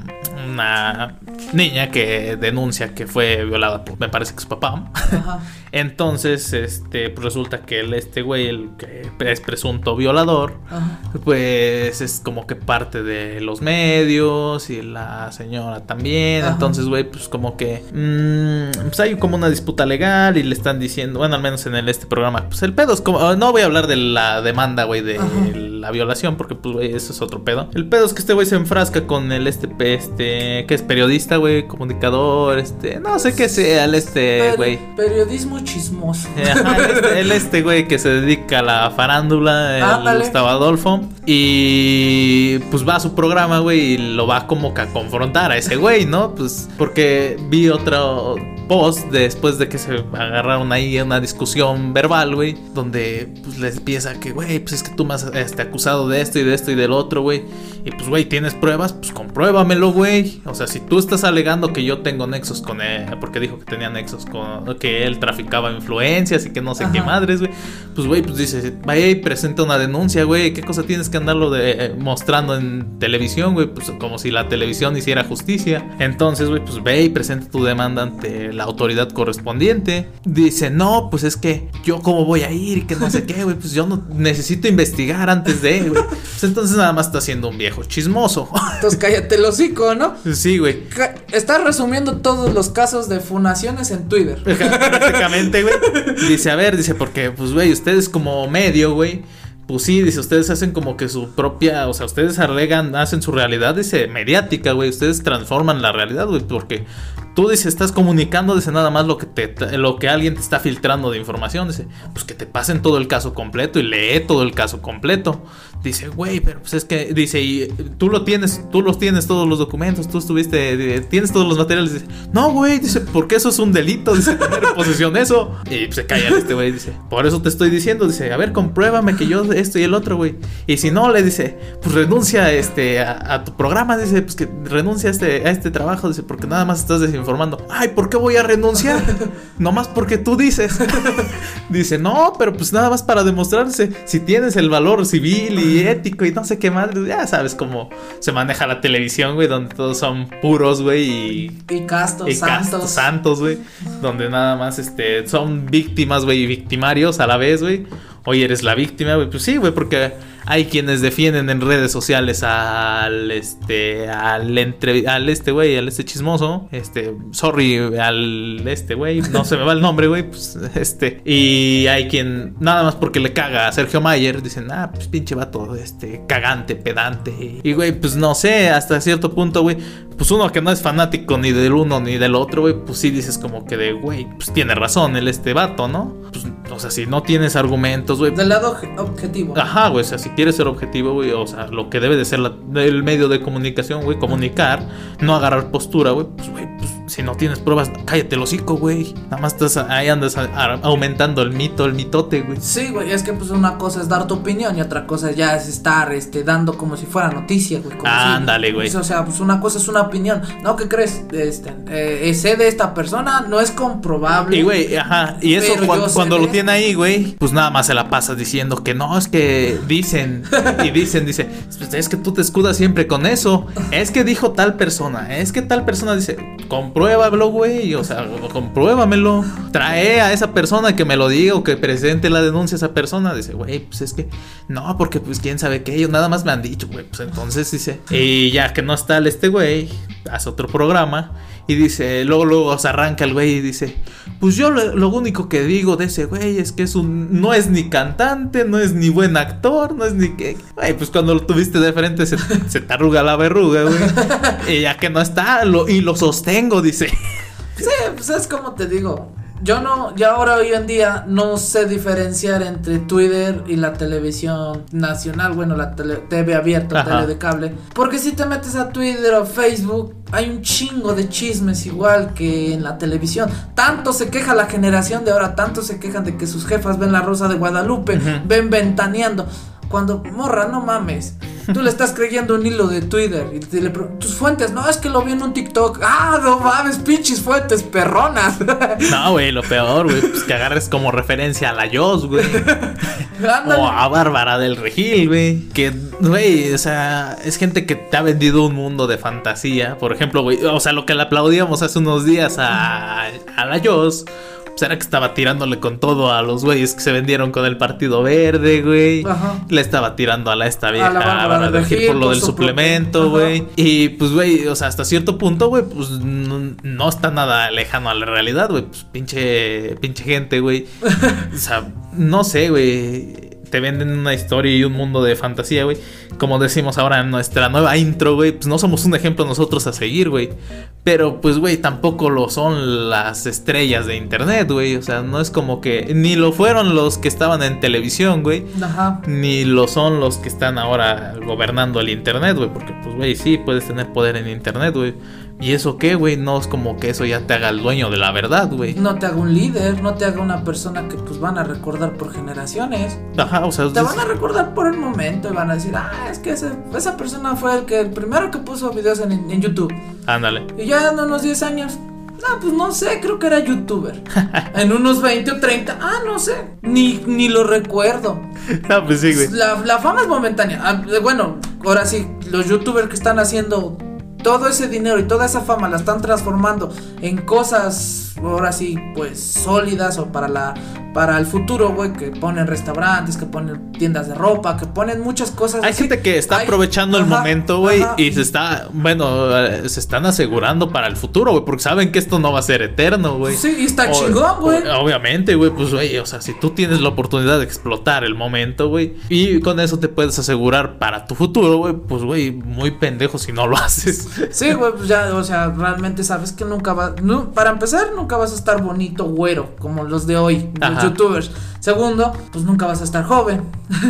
una niña que denuncia que fue violada por, me parece que su papá. Ajá. Entonces, este, pues resulta que el este güey, el que es presunto violador, Ajá. pues es como que parte de los medios y la señora también. Entonces, güey, pues como que mm, pues hay como una disputa legal y le están diciendo, bueno, al menos en el, este programa, pues el pedo es como, no voy a hablar de la demanda, güey, de. La violación, porque pues, güey, eso es otro pedo. El pedo es que este güey se enfrasca con el este, este, que es periodista, güey, comunicador, este, no sé qué sea, el este, Per- güey. periodismo chismoso. Ajá, el este, el este güey que se dedica a la farándula, el. Gustavo Adolfo. Y pues va a su programa, güey, y lo va como que a confrontar a ese güey, ¿no? Pues porque vi otro post después de que se agarraron ahí una discusión verbal, güey, donde pues les empieza que, güey, pues es que tú has este, acusado de esto y de esto y del otro, güey. Y pues, güey, ¿tienes pruebas? Pues compruébamelo, güey. O sea, si tú estás alegando que yo tengo nexos con él, porque dijo que tenía nexos con, que él traficaba influencias y que no sé qué madres, güey. Pues, güey, pues dice, vaya y presenta una denuncia, güey. ¿Qué cosa tienes que andarlo de, eh, mostrando en televisión, güey? Pues como si la televisión hiciera justicia. Entonces, güey, pues ve y presenta tu demanda ante la autoridad correspondiente. Dice, no, pues es que yo cómo voy a ir y que no sé qué, güey. Pues yo no necesito investigar antes de, güey. Pues entonces nada más está siendo un viejo chismoso. Entonces cállate el hocico, ¿no? sí, güey. Estás resumiendo todos los casos de funaciones en Twitter. Prácticamente, güey. Dice, a ver, dice, porque, pues, güey, ustedes como medio, güey pues sí, dice, ustedes hacen como que su propia, o sea, ustedes arregan, hacen su realidad, dice, mediática, güey, ustedes transforman la realidad, güey, porque tú, dice, estás comunicando, dice, nada más lo que te, lo que alguien te está filtrando de información, dice, pues que te pasen todo el caso completo y lee todo el caso completo. Dice, güey, pero pues es que, dice, y tú lo tienes, tú los tienes todos los documentos, tú estuviste, tienes todos los materiales. Dice, no, güey, dice, porque eso es un delito, dice, tener en posesión eso. Y pues, se calla este güey, dice, por eso te estoy diciendo, dice, a ver, compruébame que yo esto y el otro, güey. Y si no, le dice, pues renuncia este, a, tu programa, dice, pues que renuncia a este, a este trabajo, dice, porque nada más estás desinformando. Ay, ¿por qué voy a renunciar? Nomás porque tú dices. dice, no, pero pues nada más para demostrarse si tienes el valor civil y ético y no sé qué más. Ya sabes cómo se maneja la televisión, güey, donde todos son puros, güey, y... Y castos, y santos. santos, güey. Donde nada más, este, son víctimas, güey, y victimarios a la vez, güey. Hoy eres la víctima, güey. Pues sí, güey, porque hay quienes defienden en redes sociales al este al entre al este güey, al este chismoso, este sorry al este güey, no se me va el nombre, güey, pues este y hay quien nada más porque le caga a Sergio Mayer dicen, "Ah, pues pinche vato este cagante, pedante." Y güey, pues no sé, hasta cierto punto, güey, pues uno que no es fanático ni del uno ni del otro, güey, pues sí dices como que de, güey, pues tiene razón el este vato, ¿no? Pues o sea, si no tienes argumentos, güey. Del lado objetivo. Ajá, güey, o sea, si quieres ser objetivo, güey, o sea, lo que debe de ser el medio de comunicación, güey, comunicar, no agarrar postura, güey, pues, güey, pues si no tienes pruebas, cállate el hocico, güey. Nada más estás ahí andas aumentando el mito, el mitote, güey. Sí, güey, es que pues una cosa es dar tu opinión y otra cosa ya es estar este dando como si fuera noticia, güey. Ándale, güey. o sea, pues una cosa es una opinión. No, ¿qué crees? Este, eh, sé de esta persona, no es comprobable. Y güey, ajá, y eso cuando, lo tiene ahí, güey, pues nada más se la pasa diciendo que no, es que dicen y dicen, dice, pues, es que tú te escudas siempre con eso. Es que dijo tal persona, es que tal persona dice, compró compruébalo, güey. O sea, compruébamelo. Trae a esa persona que me lo diga o que presente la denuncia a esa persona. Dice, güey, pues es que no, porque pues quién sabe qué. Ellos nada más me han dicho, güey. Pues entonces dice, y ya que no está el este güey, hace otro programa. Y dice, luego, luego se arranca el güey y dice, pues yo lo, único que digo de ese güey es que es un, no es ni cantante, no es ni buen actor, no es ni que, güey, pues cuando lo tuviste de frente se, se te arruga la verruga, güey. y ya que no está, lo, y lo sostengo, dice. Sí, pues es como te digo, yo no, ya ahora hoy en día no sé diferenciar entre Twitter y la televisión nacional, bueno, la TV abierta, tele de cable. Porque si te metes a Twitter o Facebook, hay un chingo de chismes igual que en la televisión. Tanto se queja la generación de ahora, tanto se quejan de que sus jefas ven la Rosa de Guadalupe, ven ventaneando. Cuando, morra, no mames. Tú le estás creyendo un hilo de Twitter y te le tus fuentes, no, es que lo vi en un TikTok. Ah, no mames, pinches fuentes perronas. No, güey, lo peor, güey, pues que agarres como referencia a la Yos, güey. o a Bárbara del Regil, güey. Que, güey, o sea, es gente que te ha vendido un mundo de fantasía. Por ejemplo, güey, o sea, lo que le aplaudíamos hace unos días a, a la Yos Será que estaba tirándole con todo a los güeyes que se vendieron con el Partido Verde, güey. Le estaba tirando a la esta vieja a de por lo del suplemento, güey. Y pues, güey, o sea, hasta cierto punto, güey, pues no, está nada lejano a la realidad, güey. Pues pinche, pinche gente, güey. o sea, no sé, güey te venden una historia y un mundo de fantasía, güey. Como decimos ahora en nuestra nueva intro, güey, pues no somos un ejemplo nosotros a seguir, güey. Pero pues, güey, tampoco lo son las estrellas de internet, güey. O sea, no es como que ni lo fueron los que estaban en televisión, güey. Ajá. Ni lo son los que están ahora gobernando el internet, güey. Porque pues, güey, sí, puedes tener poder en internet, güey. ¿Y eso qué, güey? No es como que eso ya te haga el dueño de la verdad, güey. No te haga un líder, no te haga una persona que pues van a recordar por generaciones. Ajá, o sea... Te van a recordar por el momento y van a decir, ah, es que esa persona fue el que el primero que puso videos en, en YouTube. Ándale. Y ya en unos 10 años, Ah, pues no sé, creo que era youtuber. en unos 20 o 30, ah, no sé. Ni, ni lo recuerdo. Ah, pues sí, güey. La, la fama es momentánea. Ah, bueno, ahora sí, los youtubers que están haciendo todo ese dinero y toda esa fama la están transformando en cosas, ahora sí, pues sólidas o para la para el futuro, güey, que ponen restaurantes, que ponen tiendas de ropa, que ponen muchas cosas. Hay gente que está aprovechando el momento, güey, y se está, bueno, eh, se están asegurando para el futuro, güey, porque saben que esto no va a ser eterno, güey. Sí, y está chingón, güey. Obviamente, güey, pues, güey, o sea, si tú tienes la oportunidad de explotar el momento, güey, y con eso te puedes asegurar para tu futuro, güey, pues, güey, muy pendejo si no lo haces. Sí, güey, pues ya, o sea, realmente sabes que nunca va, no, para empezar, nunca vas a estar bonito, güero, como los de hoy, los youtubers. Segundo, pues nunca vas a estar joven.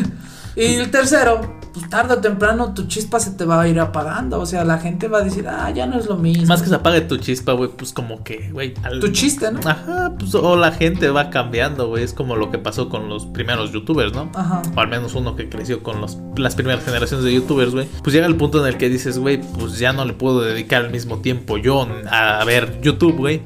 y el tercero, pues tarde o temprano tu chispa se te va a ir apagando. O sea, la gente va a decir, ah, ya no es lo mismo. Más que se apague tu chispa, güey, pues como que, güey. Tu chiste, ¿no? Ajá, pues o la gente va cambiando, güey. Es como lo que pasó con los primeros youtubers, ¿no? Ajá. O al menos uno que creció con los, las primeras generaciones de youtubers, güey. Pues llega el punto en el que dices, güey, pues ya no le puedo dedicar al mismo tiempo yo a ver YouTube, güey.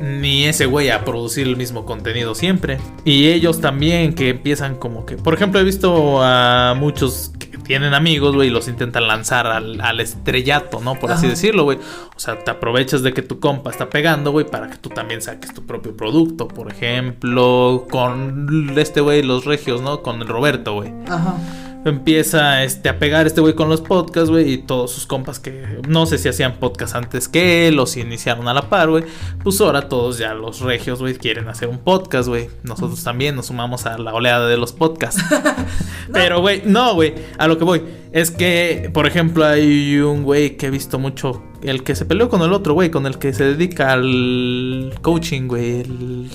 Ni ese güey a producir el mismo contenido siempre. Y ellos también que empiezan como que, por ejemplo, he visto a muchos que tienen amigos, güey, y los intentan lanzar al, estrellato, ¿no? Por así decirlo, güey. O sea, te aprovechas de que tu compa está pegando, güey, para que tú también saques tu propio producto. Por ejemplo, con este güey, los regios, ¿no? Con el Roberto, güey. Ajá empieza este, a pegar este güey con los podcasts, güey, y todos sus compas que no sé si hacían podcast antes que él o si iniciaron a la par, güey, pues ahora todos ya los regios, güey, quieren hacer un podcast, güey. Nosotros también nos sumamos a la oleada de los podcasts. Pero, güey, no, güey, a lo que voy es que, por ejemplo, hay un güey que he visto mucho, el que se peleó con el otro, güey, con el que se dedica al coaching, güey, el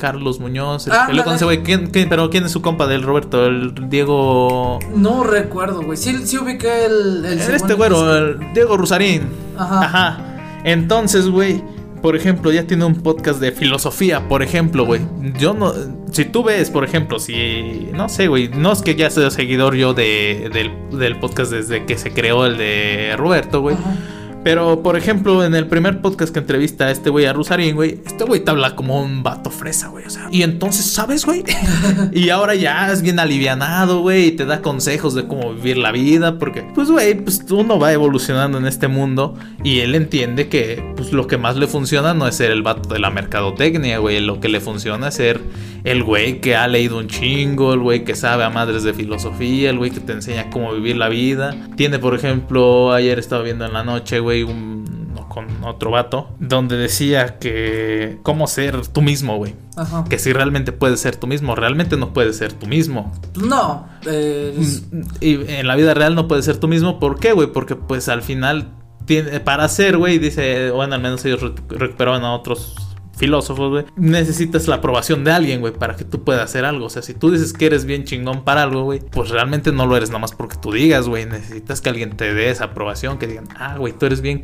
Carlos Muñoz. El, ah, güey. ¿Quién, pero ¿quién es su compa del Roberto? El Diego. No recuerdo, güey. Sí, sí ubiqué el. el este güero, el Diego Rusarín. Ajá. Ajá. Entonces, güey. Por ejemplo, ya tiene un podcast de filosofía, por ejemplo, güey. Yo no. Si tú ves, por ejemplo, si. No sé, güey. No es que ya sea seguidor yo de, del, del podcast desde que se creó el de Roberto, güey. Ajá pero, por ejemplo, en el primer podcast que entrevista a este güey a Rusarín, güey, este güey te habla como un vato fresa, güey. O sea, y entonces, ¿sabes, güey? y ahora ya es bien alivianado, güey, y te da consejos de cómo vivir la vida, porque, pues, güey, pues uno va evolucionando en este mundo y él entiende que, pues, lo que más le funciona no es ser el vato de la mercadotecnia, güey. Lo que le funciona es ser el güey que ha leído un chingo, el güey que sabe a madres de filosofía, el güey que te enseña cómo vivir la vida. Tiene, por ejemplo, ayer estaba viendo en la noche, güey, un, con otro vato, donde decía que cómo ser tú mismo, güey. Ajá. Que si realmente puedes ser tú mismo, realmente no puedes ser tú mismo. No. Y en la vida real no puedes ser tú mismo, ¿por qué, güey? Porque pues al final, tiene, para ser, güey, dice, bueno, al menos ellos recuperaban a otros filósofos, güey, necesitas la aprobación de alguien, güey, para que tú puedas hacer algo. O sea, si tú dices que eres bien chingón para algo, güey, pues realmente no lo eres nada más porque tú digas, güey. Necesitas que alguien te dé esa aprobación, que digan, ah, güey, tú eres bien.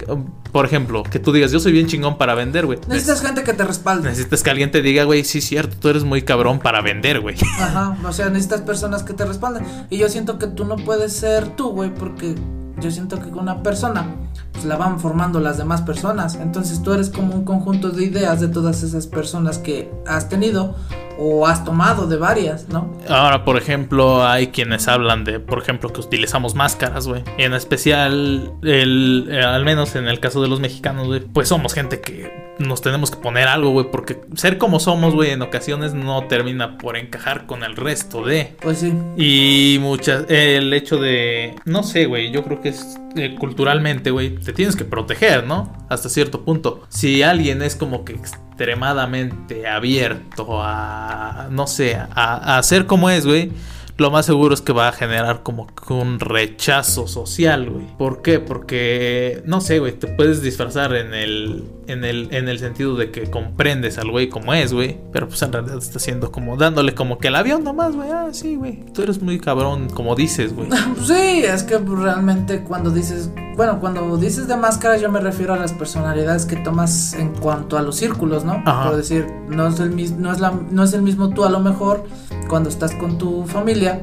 Por ejemplo, que tú digas, yo soy bien chingón para vender, güey. Necesitas gente que te respalde. Necesitas que alguien te diga, güey, sí, cierto, tú eres muy cabrón para vender, güey. Ajá, o sea, necesitas personas que te respalden. Y yo siento que tú no puedes ser tú, güey, porque yo siento que con una persona pues la van formando las demás personas. Entonces tú eres como un conjunto de ideas de todas esas personas que has tenido o has tomado de varias, ¿no? Ahora, por ejemplo, hay quienes hablan de, por ejemplo, que utilizamos máscaras, güey. En especial, el, eh, al menos en el caso de los mexicanos, güey, pues somos gente que nos tenemos que poner algo, güey, porque ser como somos, güey, en ocasiones no termina por encajar con el resto de. Pues sí. Y muchas, el hecho de, no sé, güey, yo creo que es eh, culturalmente, güey, te tienes que proteger, ¿no? Hasta cierto punto. Si alguien es como que extremadamente abierto a, no sé, a, a ser como es, güey lo más seguro es que va a generar como un rechazo social, güey. ¿Por qué? Porque, no sé, güey, te puedes disfrazar en el, en el, en el sentido de que comprendes al güey como es, güey. Pero pues en realidad está haciendo como, dándole como que el avión nomás, güey. Ah, sí, güey. Tú eres muy cabrón, como dices, güey. sí, es que realmente cuando dices, bueno, cuando dices de máscara yo me refiero a las personalidades que tomas en cuanto a los círculos, ¿no? Por decir, no es, el, no, es la, no es el mismo tú a lo mejor cuando estás con tu familia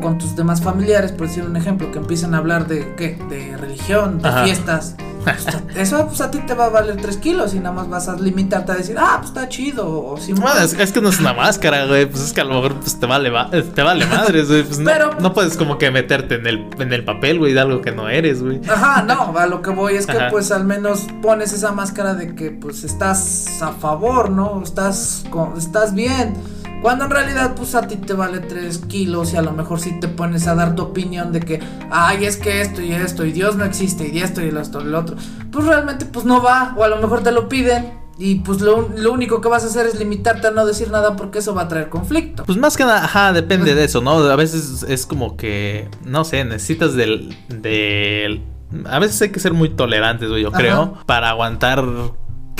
con tus demás familiares, por decir un ejemplo, que empiezan a hablar de qué, de religión, de fiestas, eso pues a ti te va a valer 3 kilos y nada más vas a limitarte a decir, ah, pues está chido. O si es, es, que no es una máscara, güey. Pues es que a lo mejor pues, te vale, te vale madres, güey. Pues Pero, no puedes como que meterte en el, en el papel, güey, de algo que no eres, güey. Ajá, no, a lo que voy es que pues al menos pones esa máscara de que pues estás a favor, ¿no? Estás, estás bien. Cuando en realidad, pues a ti te vale 3 kilos y a lo mejor si te pones a dar tu opinión de que, ay, es que esto y esto, y Dios no existe, y esto y esto y lo otro, pues realmente pues no va, o a lo mejor te lo piden. Y pues lo, único que vas a hacer es limitarte a no decir nada porque eso va a traer conflicto. Pues más que nada, ajá, depende de eso, ¿no? A veces es como que, no sé, necesitas del... del a veces hay que ser muy tolerantes, yo creo, para aguantar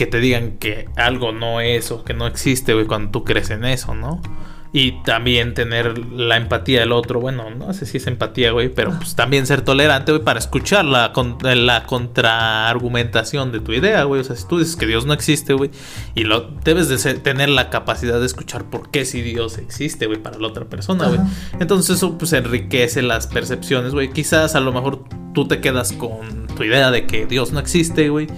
que te digan que algo no es o que no existe, güey, cuando tú crees en eso, ¿no? Y también tener la empatía del otro, bueno, no sé si es empatía, güey, pero pues también ser tolerante, güey, para escuchar la, la contraargumentación de tu idea, güey. O sea, si tú dices que Dios no existe, güey, y lo debes de tener la capacidad de escuchar por qué si Dios existe, güey, para la otra persona, güey. Entonces eso pues enriquece las percepciones, güey. Quizás a lo mejor tú te quedas con tu idea de que Dios no existe, güey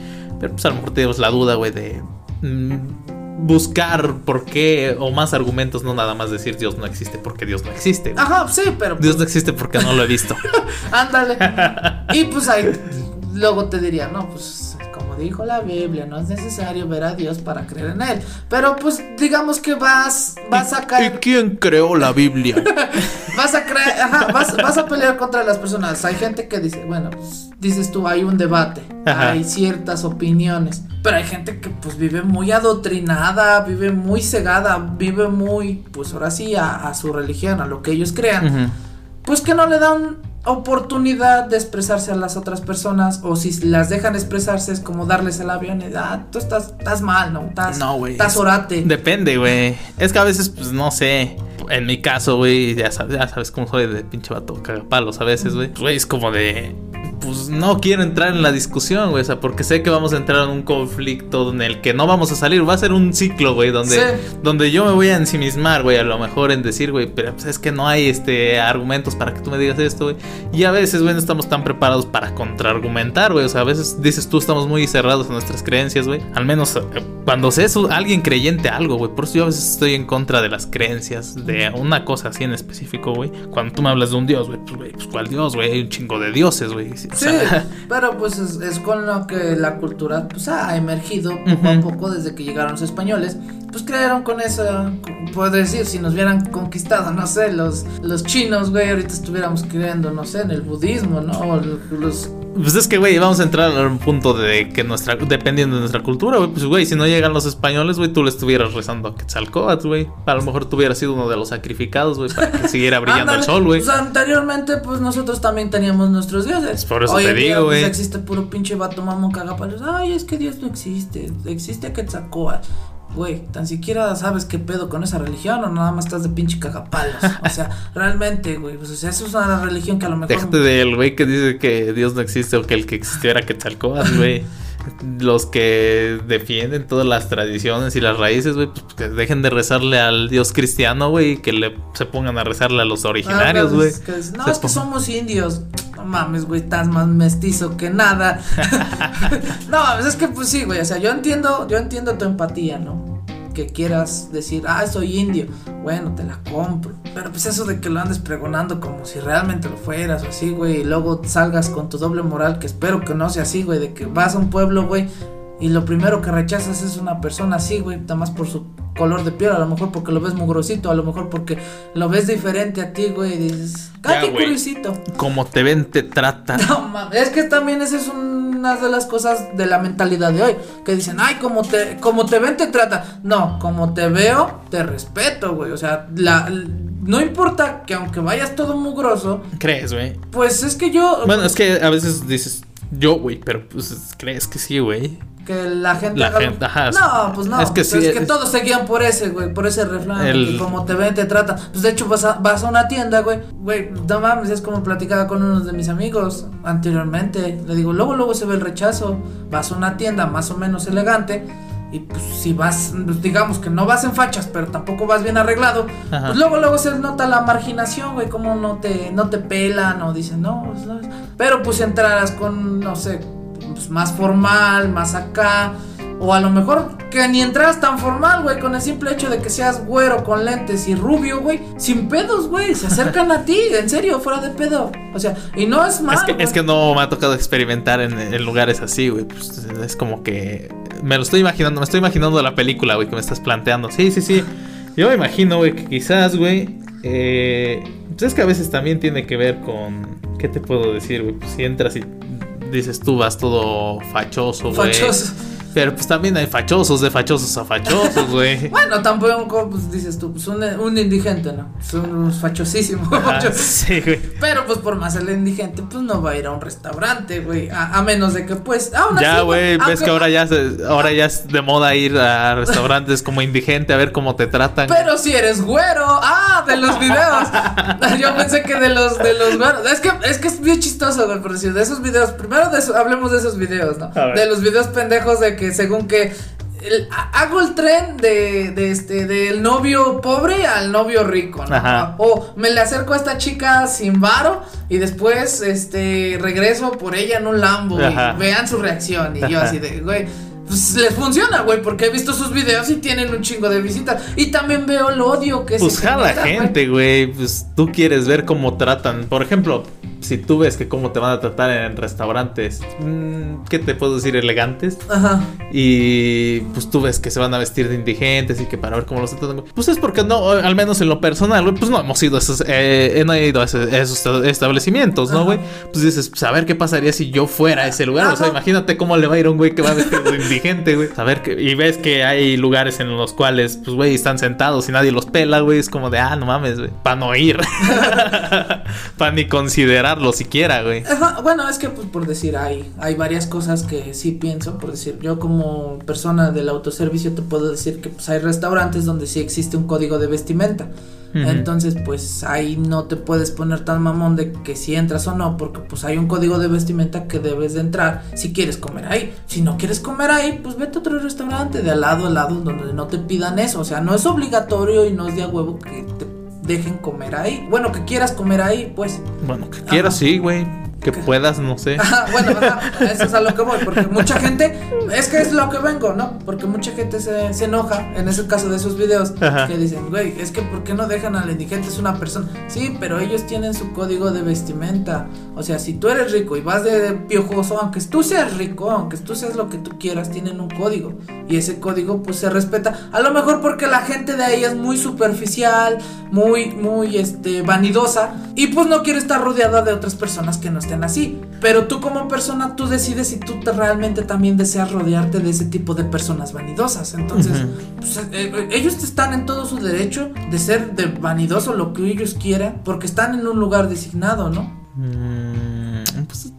pero pues a lo mejor tenemos la duda, güey, de mm, buscar por qué o más argumentos, no nada más decir Dios no existe porque Dios no existe. Ajá, sí, pero... Dios no pues existe porque no lo he visto. Ándale. y pues ahí, luego te diría, no, pues como dijo la Biblia, no es necesario ver a Dios para creer en él. Pero pues digamos que vas, vas a caer. ¿Y quién creó la Biblia? vas a creer, ajá, vas, vas, a pelear contra las personas. Hay gente que dice, bueno, pues, dices tú, hay un debate, hay ciertas opiniones. Pero hay gente que pues vive muy adoctrinada, vive muy cegada, vive muy, pues ahora sí, a, su religión, a lo que ellos crean. Pues que no le dan oportunidad de expresarse a las otras personas o si las dejan expresarse es como darles el avión y ah, tú estás, estás mal, ¿no? Estás, no, güey. Estás orate. Depende, güey. Es que a veces, pues no sé. En mi caso, güey, ya sabes, ya sabes cómo soy de pinche vato cagapalos a veces, güey. Pues, güey, es como de pues no quiero entrar en la discusión, güey. O sea, porque sé que vamos a entrar en un conflicto en el que no vamos a salir. Va a ser un ciclo, güey, donde, donde yo me voy a ensimismar, güey, a lo mejor en decir, güey, pero pues, es que no hay este argumentos para que tú me digas esto, güey. Y a veces, güey, no estamos tan preparados para contraargumentar, güey. O sea, a veces dices tú, estamos muy cerrados en nuestras creencias, güey. Al menos eh, cuando seas alguien creyente algo, güey. Por eso yo a veces estoy en contra de las creencias, de una cosa así en específico, güey. Cuando tú me hablas de un dios, güey, pues, güey, pues ¿cuál dios, güey? Hay un chingo de dioses, güey. Sí, pero pues es, con lo que la cultura pues, ha emergido poco a poco desde que llegaron los españoles. Pues crearon con eso, puedo decir, si nos hubieran conquistado, no sé, los, los chinos, güey, ahorita estuviéramos creyendo, no sé, en el budismo, ¿no? O los pues es que, güey, vamos a entrar a un punto de que nuestra, dependiendo de nuestra cultura, güey, pues, güey, si no llegan los españoles, güey, tú le estuvieras rezando a Quetzalcóatl, güey. A lo mejor tú hubieras sido uno de los sacrificados, güey, para que siguiera brillando el sol, güey. Pues anteriormente, pues nosotros también teníamos nuestros dioses. Por eso te digo, pues, güey. existe puro pinche vato mamón cagapalos. Ay, es que Dios no existe. Existe Quetzalcóatl güey, tan siquiera sabes qué pedo con esa religión o nada más estás de pinche cagapalos. O sea, realmente, güey, pues o sea, eso es una religión que a lo mejor. Déjate del güey que dice que Dios no existe o que el que existiera que Quetzalcóatl, güey. Los que defienden todas las tradiciones y las raíces, güey, pues que dejen de rezarle al Dios cristiano, güey, y que le se pongan a rezarle a los originarios, ah, güey. no, es que somos indios. No mames, güey, estás más mestizo que nada. no mames, es que pues sí, güey, o sea, yo entiendo, yo entiendo tu empatía, ¿no? Que quieras decir, ah, soy indio, bueno, te la compro. Pero pues eso de que lo andes pregonando como si realmente lo fueras o así, güey, y luego salgas con tu doble moral, que espero que no sea así, güey, de que vas a un pueblo, güey, y lo primero que rechazas es una persona así, güey, nada más por su color de piel, a lo mejor porque lo ves mugrosito, a lo mejor porque lo ves diferente a ti, güey, y dices, ¡qué curiosito! Como te ven, te tratan. No mames, es que también esa es una de las cosas de la mentalidad de hoy, que dicen, ay, como te, como te ven, te trata. No, como te veo, te respeto, güey, o sea, la, no importa que aunque vayas todo mugroso. ¿Crees, güey? Pues es que yo. Bueno, es que a veces dices yo, güey, pero pues crees que sí, güey que la gente. no, pues no. Es que, sí, es que todos se guían por ese, güey, por ese refrán. como te ven, te tratan. Pues de hecho, vas a, vas a una tienda, güey. Güey, no mames, es como platicaba con uno de mis amigos anteriormente. Le digo, luego, luego se ve el rechazo. Vas a una tienda más o menos elegante. Y pues si vas, pues, digamos que no vas en fachas, pero tampoco vas bien arreglado, pues luego luego se nota la marginación, güey, como no te, no te pelan o dicen, no, pues, no, pero pues entrarás con, no sé, pues, más formal, más acá. O a lo mejor que ni entras tan formal, güey, con el simple hecho de que seas güero con lentes y rubio, güey. Sin pedos, güey. Se acercan a ti, en serio, fuera de pedo. O sea, y no es mal. Es que, es que no me ha tocado experimentar en, en lugares así, güey. Pues es como que. Me lo estoy imaginando, me estoy imaginando la película, güey, que me estás planteando. Sí, sí, sí. Yo me imagino, güey, que quizás, güey. Eh, pues es que a veces también tiene que ver con. ¿Qué te puedo decir, güey? Pues si entras y dices tú vas todo fachoso, güey. Fachoso. Pero pues también hay fachosos, de fachosos a fachosos, güey. bueno, tampoco, pues dices tú, pues un, un indigente, ¿no? Son unos fachosísimos. sí, güey. Pero pues por más el indigente, pues no va a ir a un restaurante, güey. A, menos de que, pues, aún Ya, güey, ves que ahora ya, ahora ya es de moda ir a restaurantes como indigente a ver cómo te tratan. Pero si eres güero, ah, de los videos. Yo pensé que de los, de los güeros. Es que, es que es bien chistoso, güey, por decir, de esos videos. Primero de hablemos de esos videos, ¿no? De los videos pendejos de que que según que hago el tren de, de, este del novio pobre al novio rico, ¿no? O me le acerco a esta chica sin varo y después este regreso por ella en un Lambo y vean su reacción y yo así de, güey, pues les funciona, güey, porque he visto sus videos y tienen un chingo de visitas. Y también veo el odio que pues se la gente, güey, pues tú quieres ver cómo tratan, por ejemplo, si tú ves que cómo te van a tratar en restaurantes, mm, ¿qué te puedo decir? Elegantes. Ajá. Y pues tú ves que se van a vestir de indigentes y que para ver cómo los tratan. Pues es porque no, al menos en lo personal, güey, pues no hemos ido a esos, eh, no he ido a esos, establecimientos, ¿no, güey? Pues dices, pues a ver qué pasaría si yo fuera a ese lugar. O sea, imagínate cómo le va a ir a un güey que va a vestir de indigente, güey. A ver, que, y ves que hay lugares en los cuales, pues, güey, están sentados y nadie los pela, güey. Es como de, ah, no mames, güey. Para no ir. para ni considerar lo siquiera, güey. bueno, es que pues por decir, hay, hay varias cosas que sí pienso, por decir, yo como persona del autoservicio te puedo decir que pues hay restaurantes donde sí existe un código de vestimenta. Entonces, pues ahí no te puedes poner tan mamón de que si entras o no, porque pues hay un código de vestimenta que debes de entrar si quieres comer ahí. Si no quieres comer ahí, pues vete a otro restaurante de al lado al lado donde no te pidan eso. O sea, no es obligatorio y no es de a huevo que te dejen comer ahí. Bueno, que quieras comer ahí, pues. Bueno, que quieras, sí, güey que puedas, no sé. bueno, eso es a lo que voy, porque mucha gente, es que es lo que vengo, ¿no? Porque mucha gente se, se enoja, en ese caso de esos videos, que dicen, güey, es que ¿por qué no dejan al indigente? Es una persona. Sí, pero ellos tienen su código de vestimenta. O sea, si tú eres rico y vas de piojoso, aunque tú seas rico, aunque tú seas lo que tú quieras, tienen un código. Y ese código, pues se respeta. A lo mejor porque la gente de ahí es muy superficial, muy, muy, este, vanidosa. Y pues no quiere estar rodeada de otras personas que no estén así. Pero tú como persona, tú decides si tú te realmente también deseas rodearte de ese tipo de personas vanidosas. Entonces, pues, eh, eh, ellos están en todo su derecho de ser de vanidoso lo que ellos quieran, porque están en un lugar designado, ¿no? Mm,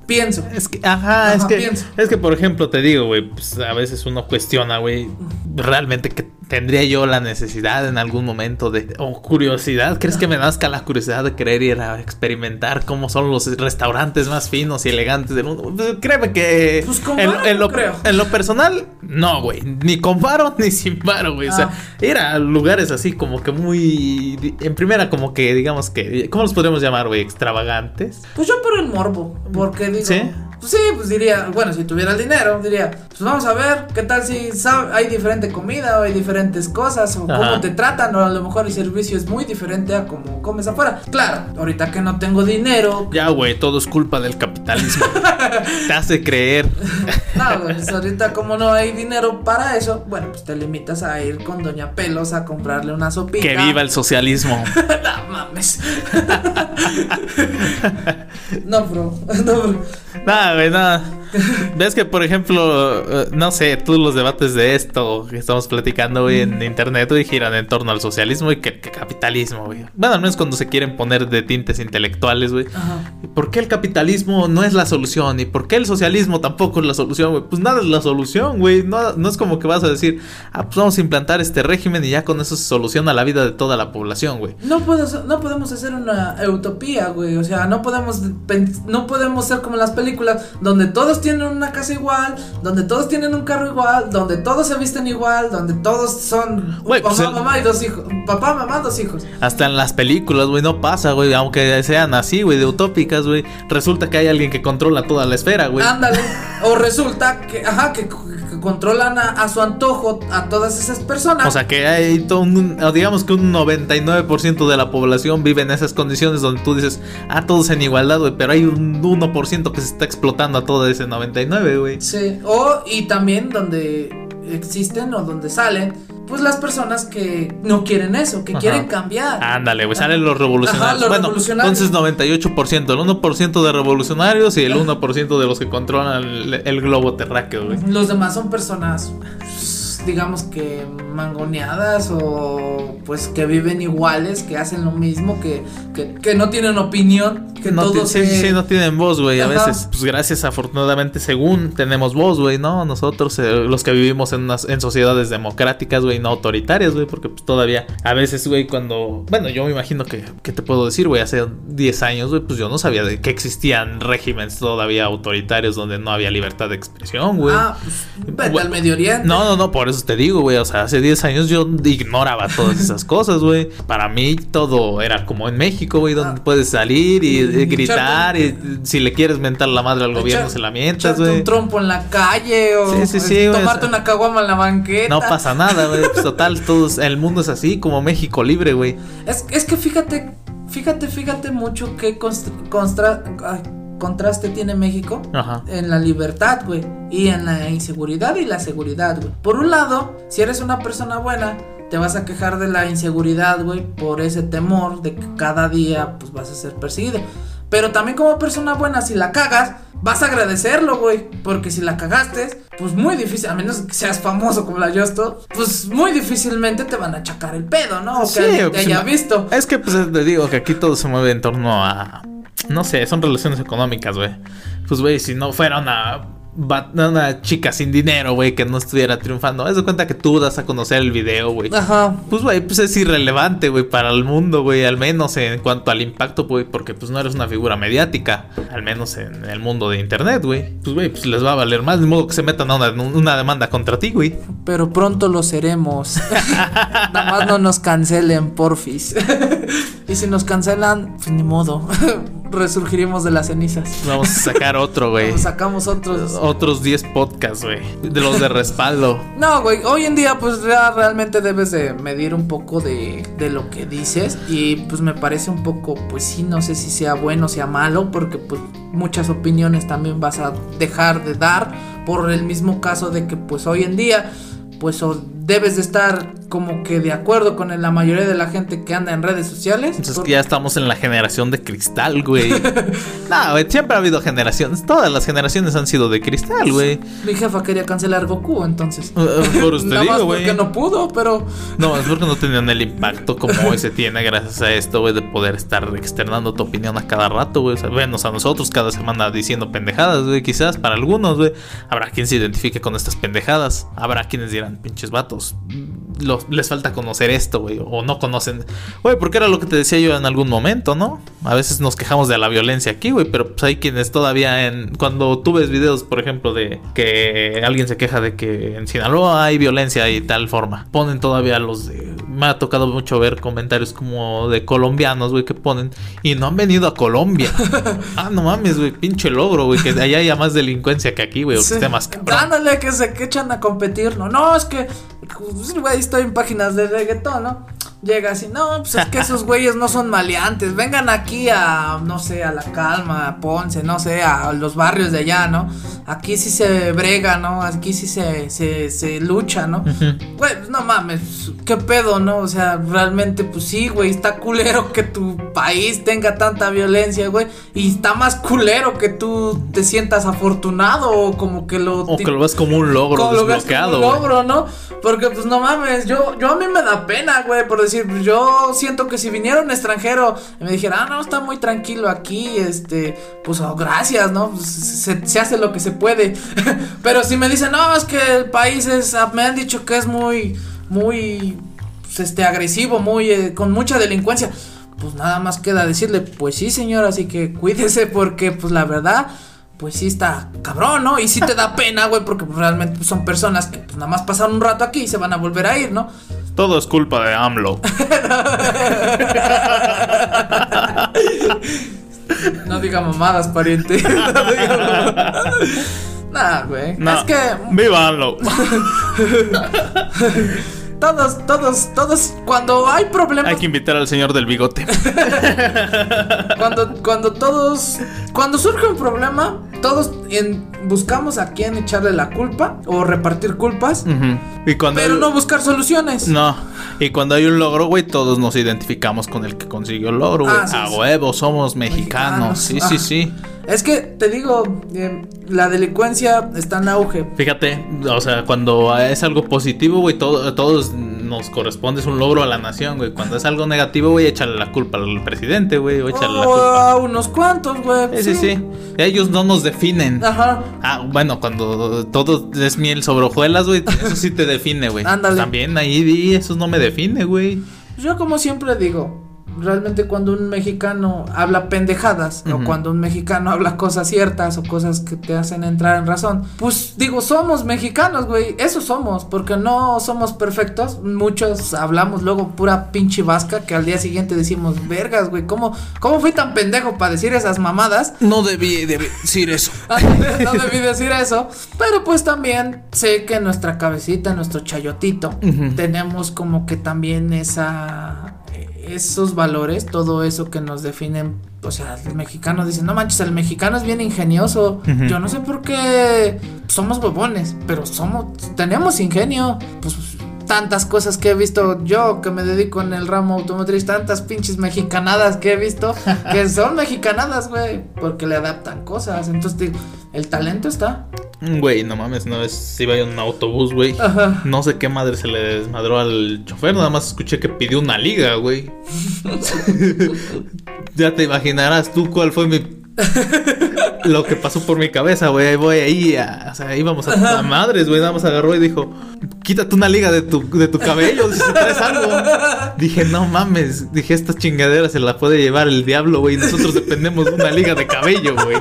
pienso. Es que, ajá, es que, es que, por ejemplo, te digo, güey, pues a veces uno cuestiona, güey, realmente que tendría yo la necesidad en algún momento de o curiosidad crees que me nazca la curiosidad de querer ir a experimentar cómo son los restaurantes más finos y elegantes del mundo pues, créeme que pues en, lo, en, lo, personal no güey ni con varo ni sin varo güey o sea ah. ir a lugares así como que muy en primera como que digamos que cómo los podríamos llamar güey extravagantes. Pues yo por el morbo porque digo ¿Sí? Pues sí, pues diría, bueno, si tuviera el dinero, diría, pues vamos a ver qué tal si hay diferente comida o hay diferentes cosas o cómo te tratan o a lo mejor el servicio es muy diferente a cómo comes afuera. Claro, ahorita que no tengo dinero. Ya, güey, todo es culpa del capitalismo. te hace creer. no, pues ahorita como no hay dinero para eso, bueno, pues te limitas a ir con Doña Pelos a comprarle una sopita. Que viva el socialismo. no mames. no, bro. No, bro. Nada, güey, nada. Ves que, por ejemplo, eh, no sé, todos los debates de esto que estamos platicando hoy en internet, güey, giran en torno al socialismo y que, capitalismo, güey. Bueno, al menos cuando se quieren poner de tintes intelectuales, güey. ¿Por qué el capitalismo no es la solución? ¿Y por qué el socialismo tampoco es la solución, güey? Pues nada es la solución, güey. No, no es como que vas a decir, ah, pues vamos a implantar este régimen y ya con eso se soluciona la vida de toda la población, güey. No, no podemos hacer una utopía, güey. O sea, no podemos, no podemos ser como las películas donde todos tienen una casa igual, donde todos tienen un carro igual, donde todos se visten igual, donde todos son papá, pues el- mamá y dos hijos. Papá, mamá, dos hijos. Hasta en las películas, güey, no pasa, güey. Aunque sean así, güey, de utópicas, güey. Resulta que hay alguien que controla toda la esfera, güey. Ándale. O resulta que, ajá, que controlan a, a su antojo a todas esas personas. O sea que hay todo un, digamos que un 99% de la población vive en esas condiciones donde tú dices, ah, todos en igualdad, güey, pero hay un 1% que se está explotando a todo ese 99, güey. Sí, o y también donde existen o donde salen, pues las personas que no quieren eso, que Ajá. quieren cambiar. Ándale, güey, salen los revolucionarios. Ajá, los bueno, revolucionarios. entonces 98%, el 1% de revolucionarios y el 1% de los que controlan el, el globo terráqueo, güey. Los demás son personas, pues, digamos que mangoneadas o pues que viven iguales, que hacen lo mismo, que, que, que no tienen opinión, que no, todos sí, se- sí, no tienen voz, güey. A veces, pues gracias, afortunadamente, según tenemos voz, güey, ¿no? Nosotros, eh, los que vivimos en, unas, en sociedades democráticas, güey, no autoritarias, güey, porque pues todavía, a veces, güey, cuando. Bueno, yo me imagino que, ¿qué te puedo decir, güey? Hace 10 años, güey, pues yo no sabía de que existían regímenes todavía autoritarios donde no había libertad de expresión, güey. Ah, pues, vete al Medio Oriente. No, no, no, por eso te digo, güey. O sea, hace 10 años yo ignoraba todas esas cosas, güey. Para mí todo era como en México, güey, donde Ah. puedes salir y, eh, Y gritar. Y si le quieres mentar la madre al gobierno, se la mientas, güey. un trompo en la calle o Sí, sí, sí, güey, tomarte una caguama en la banqueta. No pasa nada, güey. Pues total, todos, el mundo es así, como México libre, güey. Es, es que fíjate, fíjate, fíjate mucho const- constra- ay, contraste tiene México Ajá. en la libertad, güey, y en la inseguridad y la seguridad, güey. Por un lado, si eres una persona buena, te vas a quejar de la inseguridad, güey, por ese temor de que cada día, pues, vas a ser perseguido. Pero también como persona buena, si la cagas, vas a agradecerlo, güey. Porque si la cagaste, pues muy difícil, a menos que seas famoso como la Justo, pues muy difícilmente te van a achacar el pedo, ¿no? O que Sí, te pues, haya visto. Es que, pues, te digo que aquí todo se mueve en torno a. No sé, son relaciones económicas, güey. Pues, güey, si no fuera una. Una chica sin dinero, güey, que no estuviera triunfando. Haz de cuenta que tú das a conocer el video, güey. Ajá. Pues, güey, pues es irrelevante, güey, para el mundo, güey, al menos en cuanto al impacto, güey, porque pues no eres una figura mediática, al menos en el mundo de internet, güey. Pues, güey, pues les va a valer más, de modo que se metan a una, una demanda contra ti, güey. Pero pronto lo seremos. Nada más no nos cancelen, porfis. y si nos cancelan, pues ni modo. Resurgiremos de las cenizas. Vamos a sacar otro, güey. Sacamos otros. Otros 10 podcasts, güey, de los de respaldo. No, güey, hoy en día pues ya realmente debes de medir un poco de, de lo que dices y pues me parece un poco, pues sí, no sé si sea bueno o sea malo porque pues muchas opiniones también vas a dejar de dar por el mismo caso de que pues hoy en día pues o debes de estar como que de acuerdo con la mayoría de la gente que anda en redes sociales. Entonces por- que ya estamos en la generación de cristal, güey. no, güey, siempre ha habido generaciones. Todas las generaciones han sido de cristal, güey. Mi jefa quería cancelar Goku, entonces. Eh, eh, Por usted Nada digo, güey. porque no pudo, pero No, es porque no tenían el impacto como hoy se tiene gracias a esto, güey, de poder estar externando tu opinión a cada rato, güey. O sea, venos a nosotros cada semana diciendo pendejadas, güey. Quizás para algunos, güey, habrá quien se identifique con estas pendejadas. Habrá quienes dirán, pinches vatos, los- les falta conocer esto, güey, o no conocen. Güey, porque era lo que te decía yo en algún momento, ¿no? A veces nos quejamos de la violencia aquí, güey, pero pues hay quienes todavía en. Cuando tú ves videos, por ejemplo, de que alguien se queja de que en Sinaloa hay violencia y tal forma, ponen todavía los de. Me ha tocado mucho ver comentarios como de colombianos, güey, que ponen y no han venido a Colombia. ah, no mames, güey, pinche logro, güey, que allá haya más delincuencia que aquí, güey, o que Sí. esté más cabrón. Ándale, que se que echan a competir, ¿no? No, es que, pues, güey, estoy en páginas de reggaetón, ¿no? Llega así, no, pues es que esos güeyes no son maleantes, vengan aquí a, no sé, a La Calma, a Ponce, no sé, a los barrios de allá, ¿no? Aquí sí se brega, ¿no? Aquí sí se, se, se lucha, ¿no? Ujú. Güey, pues no mames, qué pedo, ¿no? O sea, realmente, pues sí, güey, está culero que tu país tenga tanta violencia, güey. Y está más culero que tú te sientas afortunado o como que lo... O que lo ves como un logro como lo ves como desbloqueado, un logro, ¿no? Porque, pues no mames, yo, yo a mí me da pena, güey, por decir, yo siento que si viniera un extranjero y me dijera, ah, no, está muy tranquilo aquí, este, pues oh, gracias, ¿no? Pues, se, se hace lo que se puede. Pero si me dicen, no, es que el país es, ah, me han dicho que es muy, muy, pues, este, agresivo, muy, eh, con mucha delincuencia. Pues nada más queda decirle, pues sí, señor, así que cuídese porque, pues la verdad, pues sí está cabrón, ¿no? Y sí te da pena, güey, porque realmente son personas que pues, nada más pasaron un rato aquí y se van a volver a ir, ¿no? Todo es culpa de AMLO. No diga mamadas, pariente. No diga mamadas. Nah, güey. Es que ¡Viva AMLO! todos, todos, todos, cuando hay problemas, Hay que invitar al señor del bigote. cuando, cuando todos, cuando surge un problema, todos en- buscamos a quién echarle la culpa o repartir culpas, Ujú. Y cuando pero no buscar soluciones. No, y cuando hay un logro, güey, todos nos identificamos con el que consiguió el logro, güey. Ah, sí, a sí. huevo, somos mexicanos. Sí, Mexicanos. sí, Ah. sí. Es que te digo, eh, la delincuencia está en auge. Fíjate, o sea, cuando es algo positivo, güey, todo, todos nos corresponde, es un logro a la nación, güey. Cuando es algo negativo, güey, échale la culpa al presidente, güey, o échale la culpa. a unos cuantos, güey. Sí, sí, sí. Ellos no nos definen. Ajá. Ah, bueno, cuando todo es miel sobre hojuelas, güey, eso sí te define, güey. Ándale. También ahí di, eso no me define, güey. Yo como siempre digo, realmente cuando un mexicano habla pendejadas o cuando un mexicano habla cosas ciertas o cosas que te hacen entrar en razón, pues digo, somos mexicanos, güey, eso somos, porque no somos perfectos, muchos hablamos luego pura pinche vasca que al día siguiente decimos, vergas, güey, ¿cómo, ¿cómo fui tan pendejo para decir esas mamadas? No debí decir eso. no debí decir eso. Pero pues también sé que en nuestra cabecita, en nuestro chayotito, tenemos como que también esa esos valores, todo eso que nos definen. O sea, el mexicano dice, no manches, el mexicano es bien ingenioso. Yo no sé por qué somos huevones, pero somos, tenemos ingenio. Pues tantas cosas que he visto yo que me dedico en el ramo automotriz, tantas pinches mexicanadas que he visto, que son mexicanadas, güey, porque le adaptan cosas. Entonces, digo, el talento está. Güey, no mames, una vez iba en un autobús, güey. Ajá. No sé qué madre se le desmadró al chofer, nada más escuché que pidió una liga, güey. ya te imaginarás tú cuál fue mi... Lo que pasó por mi cabeza, güey. Ahí Voy ahí, a- o sea, íbamos a, a madres, güey. Nada más agarró y dijo, quítate una liga de tu, de tu cabello si traes algo. Dije, no mames. Dije, esta chingadera se la puede llevar el diablo, güey. Nosotros dependemos de una liga de cabello, güey.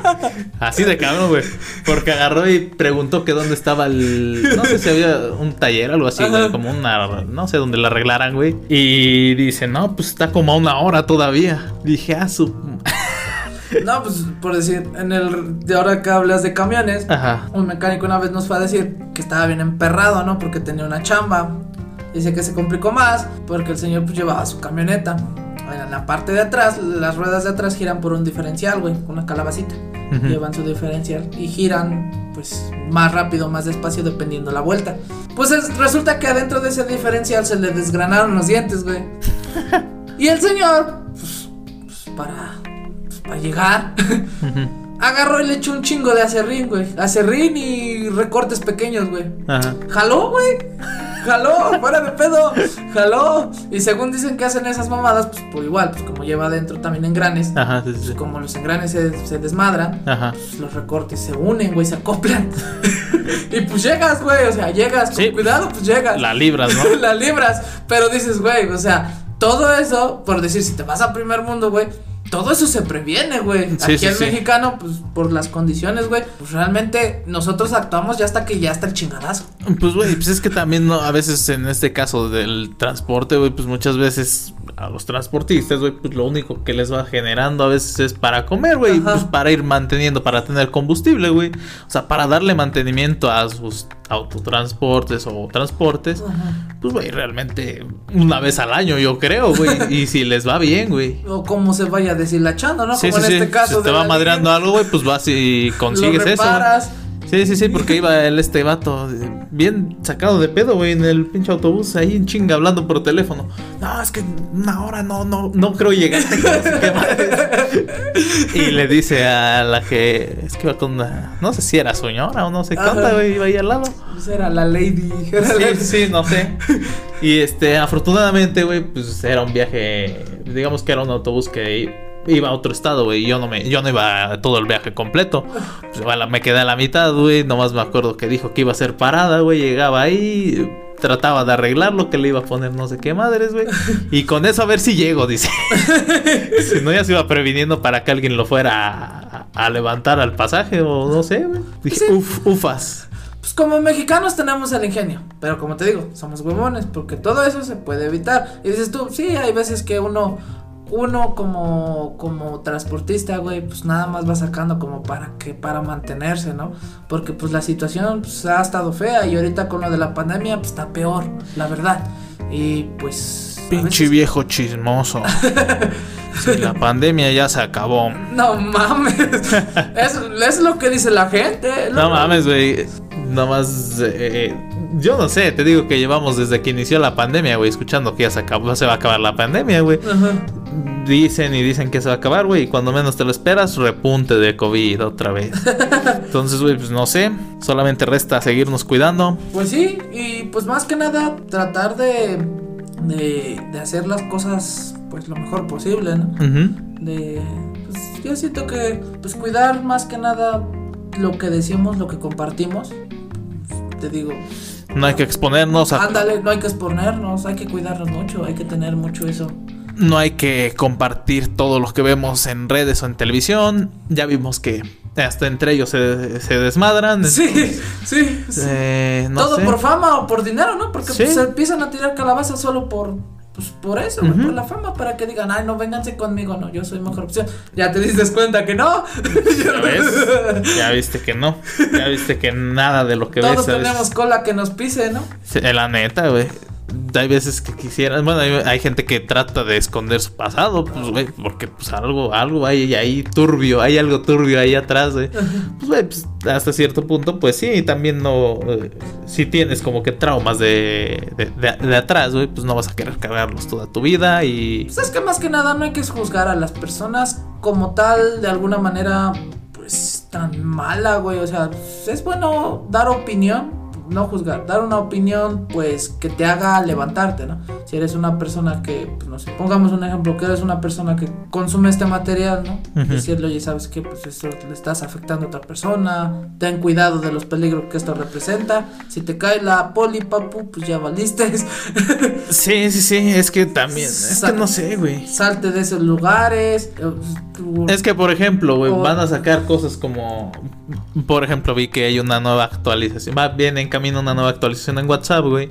Así de cabrón, güey. Porque agarró y preguntó que dónde estaba el. No sé si había un taller o algo así, güey. Como una. No sé dónde la arreglaran, güey. Y dice, no, pues está como a una hora todavía. Dije, ah, su. No, pues por decir, en el de ahora que hablas de camiones, Ajá. un mecánico una vez nos fue a decir que estaba bien emperrado, ¿no? Porque tenía una chamba. Dice que se complicó más porque el señor pues llevaba su camioneta. En la parte de atrás, las ruedas de atrás giran por un diferencial, güey, una calabacita. Ujú. Llevan su diferencial y giran pues más rápido, más despacio dependiendo la vuelta. Pues es- resulta que adentro de ese diferencial se le desgranaron los dientes, güey. Y el señor, pues, pues, para, para llegar, agarró y le echó un chingo de acerrín, güey. Acerrín y recortes pequeños, güey. Ajá. Jaló, güey. Jaló, fuera de pedo. Jaló. Y según dicen que hacen esas mamadas, pues igual, pues como lleva adentro también engranes. Ajá, sí, sí, pues, como los engranes se, se desmadran, Ajá. pues, los recortes se unen, güey, se acoplan. y pues llegas, güey, o sea, llegas, con Sí. cuidado, pues llegas. La libras, ¿no? la libras. Pero dices, güey, o sea, todo eso, por decir, si te vas a primer mundo, güey. Todo eso se previene, güey. Sí, Aquí sí, el sí. mexicano, pues por las condiciones, güey, pues realmente nosotros actuamos ya hasta que ya está el chingadazo. Pues, güey, pues es que también ¿no? a veces en este caso del transporte, güey, pues muchas veces a los transportistas, güey, pues lo único que les va generando a veces es para comer, güey, pues para ir manteniendo, para tener combustible, güey. O sea, para darle mantenimiento a sus autotransportes o transportes, pues, güey, realmente una vez al año, yo creo, güey. y si les va bien, güey. O como se vaya deshilachando, ¿no? Sí, como sí, en sí. este caso. si te va madreando algo, güey, pues vas y consigues lo eso. reparas. Sí, sí, sí, porque iba el este vato bien sacado de pedo, güey, en el pinche autobús, ahí en chinga hablando por teléfono. No, es que una hora no, no, no creo llegar. y le dice a la que es que iba con una, no sé si era señora o no sé onda, güey, iba ahí al lado. Pues era la lady. era Sí, la- sí, no sé. Y este, afortunadamente, güey, pues era un viaje, digamos que era un autobús que iba a otro estado, güey. Yo no me, yo no iba todo el viaje completo. Pues me quedé a la mitad, güey. Nomás me acuerdo que dijo que iba a ser parada, güey. Llegaba ahí, trataba de arreglar lo que le iba a poner no sé qué madres, güey. Y con eso a ver si llego, dice. si no, ya se iba previniendo para que alguien lo fuera a, a levantar al pasaje o no sé, güey. Dije, Sí. uf, ufas. Pues como mexicanos tenemos el ingenio, pero como te digo, somos huevones, porque todo eso se puede evitar. Y dices tú, sí, hay veces que uno, uno como, como transportista, güey, pues nada más va sacando como para que, para mantenerse, ¿no? Porque pues la situación pues, ha estado fea y ahorita con lo de la pandemia, pues está peor, la verdad. Y pues... Pinche veces- viejo chismoso. Sí, la pandemia ya se acabó. No mames. es, es lo que dice la gente. No mames, güey. Nomás. eh, yo no sé, te digo que llevamos desde que inició la pandemia, güey, escuchando que ya se, acabó, se va a acabar la pandemia, güey. Dicen y dicen que se va a acabar, güey. Y cuando menos te lo esperas, repunte de COVID otra vez. Entonces, güey, pues no sé. Solamente resta seguirnos cuidando. Pues sí, y pues más que nada tratar de, de, de hacer las cosas pues lo mejor posible, ¿no? De, pues yo siento que pues cuidar más que nada lo que decimos, lo que compartimos. Te digo, No hay que exponernos a. ándale, no hay que exponernos, hay que cuidarnos mucho, hay que tener mucho eso. No hay que compartir todo lo que vemos en redes o en televisión. Ya vimos que hasta entre ellos se, se desmadran. Sí, sí, sí. Eh, no Todo sé. por fama o por dinero, ¿no? Porque Sí. pues, se empiezan a tirar calabazas solo por pues por eso, Ujú. por la fama, para que digan, ay, no, vénganse conmigo, no, yo soy mejor opción. Ya te diste cuenta que no. ¿Ya ves? Ya viste que no. Ya viste que nada de lo que Todos ves. a tenemos veces- cola que nos pise, ¿no? Sí, La neta, güey. Hay veces que quisieran. Bueno, hay, hay gente que trata de esconder su pasado, pues, güey, porque pues algo, algo hay ahí turbio, hay algo turbio ahí atrás, güey. Pues, güey, pues, hasta cierto punto, pues sí, también no. eh, si tienes como que traumas de, de, de- de atrás, güey, pues no vas a querer cargarlos toda tu vida y. Pues es que más que nada no hay que juzgar a las personas como tal, de alguna manera, pues tan mala, güey. O sea, es bueno dar opinión, no juzgar, dar una opinión, pues que te haga levantarte, ¿no? Si eres una persona que, pues no sé, pongamos un ejemplo, que eres una persona que consume este material, ¿no? Ujú. Decirle, oye, ¿sabes qué? Pues esto le estás afectando a otra persona, ten cuidado de los peligros que esto representa. Si te cae la poli, papu, pues ya valiste. Sí, sí, sí, es que también. Es que no sé, güey. Salte de esos lugares. eh, tú- Es que, por ejemplo, güey, O- van a sacar cosas como. Por ejemplo, vi que hay una nueva actualización. Va bien en camino una nueva actualización en WhatsApp, güey.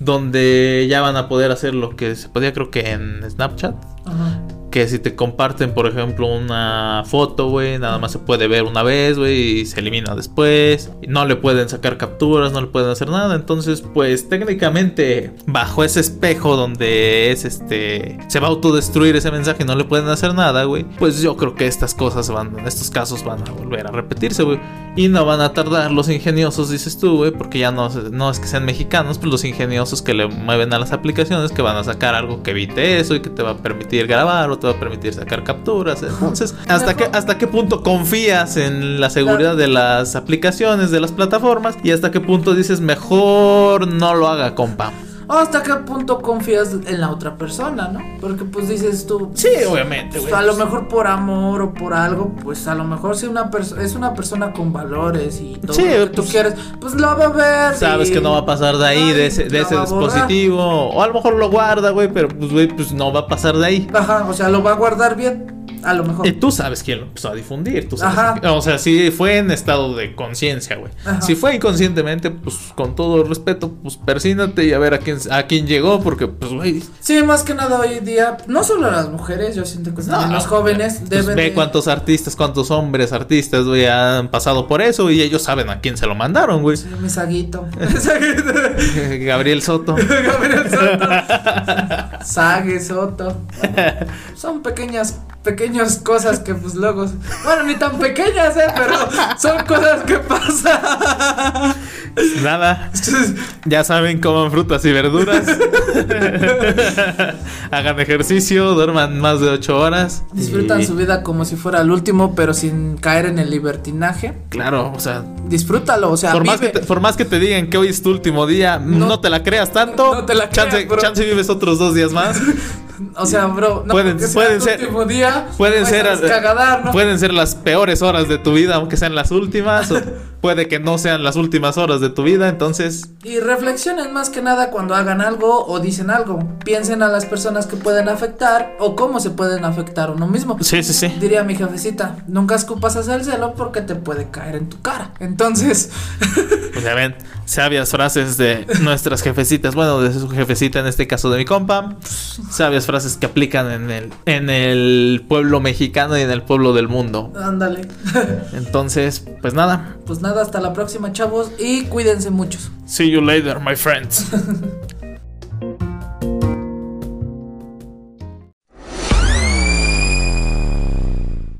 Donde ya van a poder hacer lo que se podía, creo que en Snapchat. ajá. Que si te comparten, por ejemplo, una foto, güey, nada más se puede ver una vez, güey, y se elimina después. No le pueden sacar capturas, no le pueden hacer nada. Entonces, pues técnicamente, bajo ese espejo donde es este. Se va a autodestruir ese mensaje y no le pueden hacer nada, güey. Pues yo creo que estas cosas van, estos casos van a volver a repetirse, güey. Y no van a tardar los ingeniosos, dices tú, güey, porque ya no, no es que sean mexicanos, pues los ingeniosos que le mueven a las aplicaciones que van a sacar algo que evite eso y que te va a permitir grabar o te va a permitir sacar capturas. Entonces, ¿hasta qué, hasta qué punto confías en la seguridad de las aplicaciones, de las plataformas? Y hasta qué punto dices, mejor no lo haga, compa. O hasta qué punto confías en la otra persona, ¿no? Porque pues dices tú. Sí, obviamente, pues, a lo mejor por amor o por algo, pues a lo mejor si una es una persona con valores y todo Sí, lo que tú pues, quieres, pues lo va a ver. Sabes y- que no va a pasar de ahí, de ese, de dispositivo. O a lo mejor lo guarda, güey, pero pues, güey, pues no va a pasar de ahí. Ajá, o sea, lo va a guardar bien. A lo mejor. Y tú sabes quién lo empezó a difundir. Tú sabes Ajá. que- o sea, si fue en estado de conciencia, güey. Ajá. Si fue inconscientemente, pues con todo respeto, pues persínate y a ver a quién, a quién llegó, porque, pues, güey. Sí, más que nada hoy día, no solo las mujeres, yo siento que también los jóvenes pues, deben. ve de- cuántos artistas, cuántos hombres artistas, güey, han pasado por eso y ellos saben a quién se lo mandaron, güey. Sí, mi saguito. Mi saguito. Gabriel Soto. Gabriel Soto. Sague Soto. Son pequeñas, pequeñas cosas que pues luego. Bueno, ni tan pequeñas, eh, pero son cosas que pasan. Nada. Ya saben, coman frutas y verduras. Hagan ejercicio, duerman más de 8 horas. Disfrutan Y- su vida como si fuera el último, pero sin caer en el libertinaje. Claro, o sea, Disfrútalo, o sea, por más, que te, por más que te digan que hoy es tu último día, no, No- te la creas tanto. no te la creas, chance, chance vives otros dos días más. O sea, bro, no Pueden- pueden ser- último día, Pueden ser, ¿no? pueden ser las peores horas de tu vida, aunque sean las últimas, o puede que no sean las últimas horas de tu vida, entonces Y reflexionen más que nada cuando hagan algo o dicen algo. Piensen a las personas que pueden afectar o cómo se pueden afectar uno mismo. sí, sí, sí. Diría mi jefecita, nunca escupas hacia el cielo porque te puede caer en tu cara. Entonces, Pues ya ven, sabias frases de nuestras jefecitas, bueno, de su jefecita en este caso de mi compa, sabias frases que aplican en el, en el pueblo mexicano y en el pueblo del mundo. ándale. Entonces, pues nada, Pues nada, hasta la próxima, chavos, y cuídense muchos. see you later, my friends.